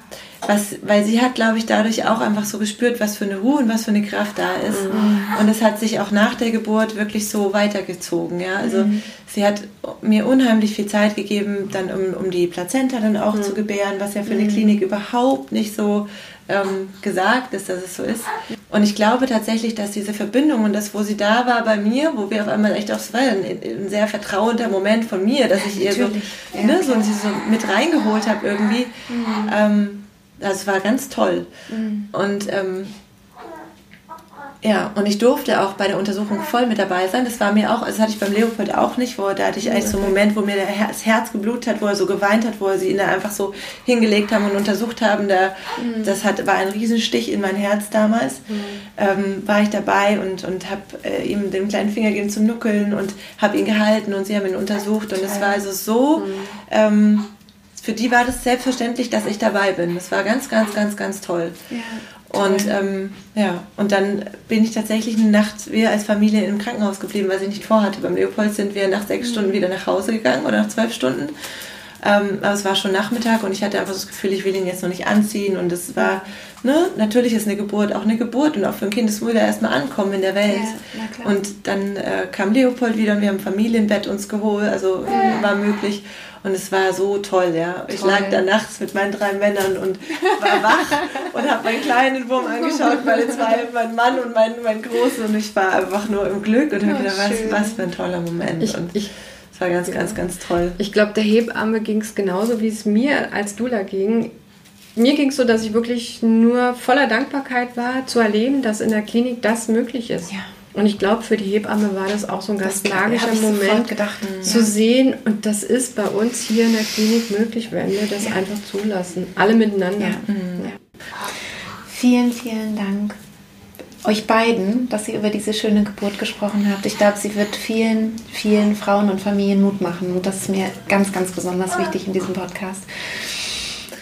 was, weil sie hat, glaube ich, dadurch auch einfach so gespürt, was für eine Ruhe und was für eine Kraft da ist. Mhm. Und es hat sich auch nach der Geburt wirklich so weitergezogen. Ja? Also mhm. sie hat mir unheimlich viel Zeit gegeben, dann um, um die Plazenta dann auch mhm. zu gebären, was ja für eine mhm. Klinik überhaupt nicht so ähm, gesagt ist, dass es so ist. Und ich glaube tatsächlich, dass diese Verbindung und das, wo sie da war bei mir, wo wir auf einmal echt auch, es war ein, ein sehr vertrauender Moment von mir, dass ich ihr so, ja, ne, so, sie so mit reingeholt habe irgendwie. Mhm. Ähm, das war ganz toll. Mhm. Und ähm, ja, und ich durfte auch bei der Untersuchung voll mit dabei sein. Das war mir auch, also das hatte ich beim Leopold auch nicht, wo da hatte ich eigentlich so einen Moment, wo mir das Herz geblutet hat, wo er so geweint hat, wo er sie ihn da einfach so hingelegt haben und untersucht haben. Da, mhm. Das hat, war ein Riesenstich in mein Herz damals. Mhm. Ähm, war ich dabei und, und habe äh, ihm den kleinen Finger gegeben zum Nuckeln und habe ihn gehalten und sie haben ihn untersucht. Und es war also so, mhm. ähm, für die war das selbstverständlich, dass ich dabei bin. Das war ganz, ganz, ganz, ganz toll. Ja. Und ähm, ja, und dann bin ich tatsächlich eine Nacht, wir als Familie im Krankenhaus geblieben, weil ich nicht vorhatte. Beim Leopold sind wir nach sechs mhm. Stunden wieder nach Hause gegangen oder nach zwölf Stunden. Ähm, aber es war schon Nachmittag und ich hatte einfach das Gefühl, ich will ihn jetzt noch nicht anziehen. Und es war, ne, natürlich ist eine Geburt auch eine Geburt und auch für ein Kind, es muss ja erstmal ankommen in der Welt. Ja, und dann äh, kam Leopold wieder und wir haben ein Familienbett uns geholt, also ja. war möglich. Und es war so toll, ja. Toll. Ich lag da nachts mit meinen drei Männern und war wach und habe meinen kleinen Wurm angeschaut, meine zwei, mein Mann und mein, mein Großer. Und ich war einfach nur im Glück und habe oh, gedacht, was, was für ein toller Moment. Ich, und ich, war ganz, ja. ganz, ganz toll.
Ich glaube, der Hebamme ging es genauso, wie es mir als Dula ging. Mir ging es so, dass ich wirklich nur voller Dankbarkeit war, zu erleben, dass in der Klinik das möglich ist. Ja. Und ich glaube, für die Hebamme war das auch so ein ganz magischer Moment gedacht, zu ja. sehen. Und das ist bei uns hier in der Klinik möglich, wenn wir das ja. einfach zulassen. Alle miteinander. Ja.
Vielen, vielen Dank euch beiden, dass ihr über diese schöne Geburt gesprochen habt. Ich glaube, sie wird vielen, vielen Frauen und Familien Mut machen. Und das ist mir ganz, ganz besonders wichtig in diesem Podcast.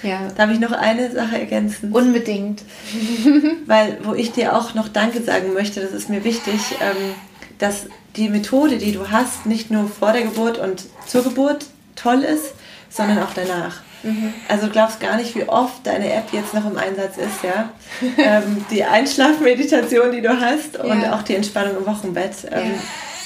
Ja. Darf ich noch eine Sache ergänzen?
Unbedingt.
Weil, wo ich dir auch noch Danke sagen möchte, das ist mir wichtig, ähm, dass die Methode, die du hast, nicht nur vor der Geburt und zur Geburt toll ist, sondern auch danach. Mhm. Also du glaubst gar nicht, wie oft deine App jetzt noch im Einsatz ist, ja. ähm, die Einschlafmeditation, die du hast und ja. auch die Entspannung im Wochenbett. Ähm, ja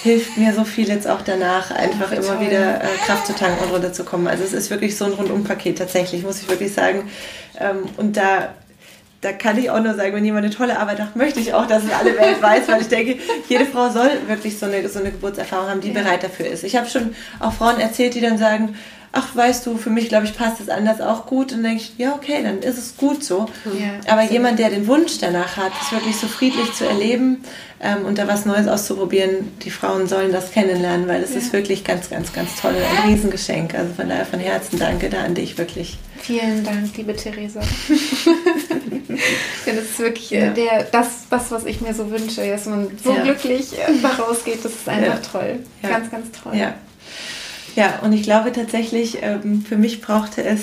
hilft mir so viel jetzt auch danach, einfach oh, immer wieder äh, Kraft zu tanken und runterzukommen. Also es ist wirklich so ein Rundumpaket tatsächlich, muss ich wirklich sagen. Ähm, und da da kann ich auch nur sagen, wenn jemand eine tolle Arbeit macht, möchte ich auch, dass es alle Welt weiß, weil ich denke, jede Frau soll wirklich so eine, so eine Geburtserfahrung haben, die ja. bereit dafür ist. Ich habe schon auch Frauen erzählt, die dann sagen, ach, weißt du, für mich, glaube ich, passt das anders auch gut. Und dann denke ich, ja, okay, dann ist es gut so. Ja, Aber jemand, der den Wunsch danach hat, es wirklich so friedlich zu erleben ähm, und da was Neues auszuprobieren, die Frauen sollen das kennenlernen, weil es ja. ist wirklich ganz, ganz, ganz toll. Ein Riesengeschenk. Also von daher von Herzen danke da an dich wirklich.
Vielen Dank, liebe Theresa. ja, das ist wirklich äh, ja. der, das, das, was ich mir so wünsche, dass man so glücklich äh, daraus geht. Das ist einfach toll. Ganz, ganz toll.
Ja. Und ich glaube tatsächlich, ähm, für mich brauchte es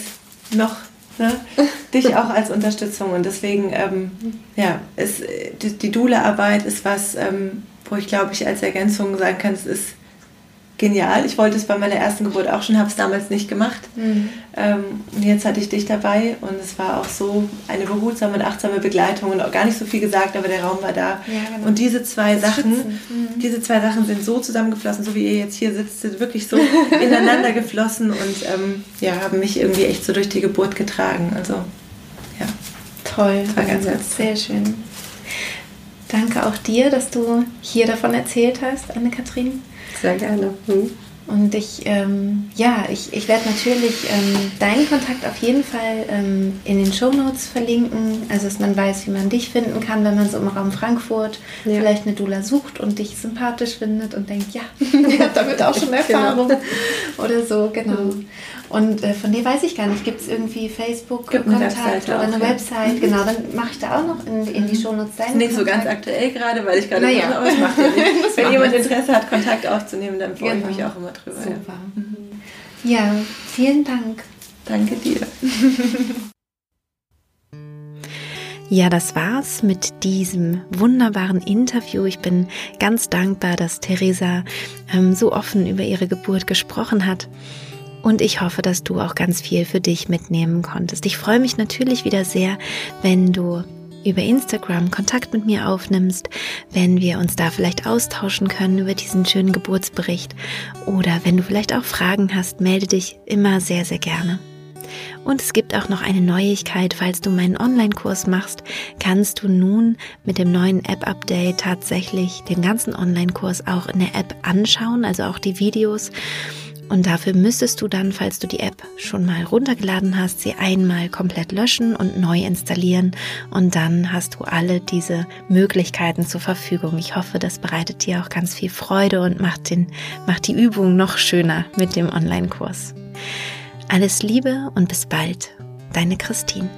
noch ne, dich auch als Unterstützung. Und deswegen, ähm, ja, ist, die, die Dule-Arbeit ist was, ähm, wo ich glaube ich als Ergänzung sagen kann, es ist genial. Ich wollte es bei meiner ersten Geburt auch schon, habe es damals nicht gemacht. Mhm. Ähm, und jetzt hatte ich dich dabei und es war auch so eine behutsame und achtsame Begleitung und auch gar nicht so viel gesagt, aber der Raum war da. Ja, genau. Und diese zwei das Sachen, mhm. diese zwei Sachen sind so zusammengeflossen, so wie ihr jetzt hier sitzt, sind wirklich so ineinander geflossen und ähm, ja, haben mich irgendwie echt so durch die Geburt getragen. Also ja.
Toll, war ganz, ganz sehr schön. Danke auch dir, dass du hier davon erzählt hast, Anne-Kathrin.
Sehr gerne. Hm.
Und ich, ähm, ja, ich, ich werde natürlich ähm, deinen Kontakt auf jeden Fall ähm, in den Show Notes verlinken, also dass man weiß, wie man dich finden kann, wenn man so im Raum Frankfurt ja. vielleicht eine Dula sucht und dich sympathisch findet und denkt, ja, ich habe damit auch schon genau. Erfahrung genau. oder so, genau. Mhm. Und äh, von dir weiß ich gar nicht, gibt es irgendwie Facebook-Kontakt oder eine auch, Website? Ja. Genau, dann mache ich da auch noch in, in die mhm. Shownotes
sein. Nicht so ganz aktuell gerade, weil ich gerade naja. mache, aber ja nichts. Wenn jemand Interesse hat, Kontakt aufzunehmen, dann freue genau. ich mich auch immer drüber.
Super. Ja. ja, vielen Dank.
Danke dir.
Ja, das war's mit diesem wunderbaren Interview. Ich bin ganz dankbar, dass Theresa ähm, so offen über ihre Geburt gesprochen hat.
Und ich hoffe, dass du auch ganz viel für dich mitnehmen konntest. Ich freue mich natürlich wieder sehr, wenn du über Instagram Kontakt mit mir aufnimmst, wenn wir uns da vielleicht austauschen können über diesen schönen Geburtsbericht oder wenn du vielleicht auch Fragen hast, melde dich immer sehr, sehr gerne. Und es gibt auch noch eine Neuigkeit, falls du meinen Online-Kurs machst, kannst du nun mit dem neuen App-Update tatsächlich den ganzen Online-Kurs auch in der App anschauen, also auch die Videos. Und dafür müsstest du dann, falls du die App schon mal runtergeladen hast, sie einmal komplett löschen und neu installieren. Und dann hast du alle diese Möglichkeiten zur Verfügung. Ich hoffe, das bereitet dir auch ganz viel Freude und macht, den, macht die Übung noch schöner mit dem Online-Kurs. Alles Liebe und bis bald, deine Christine.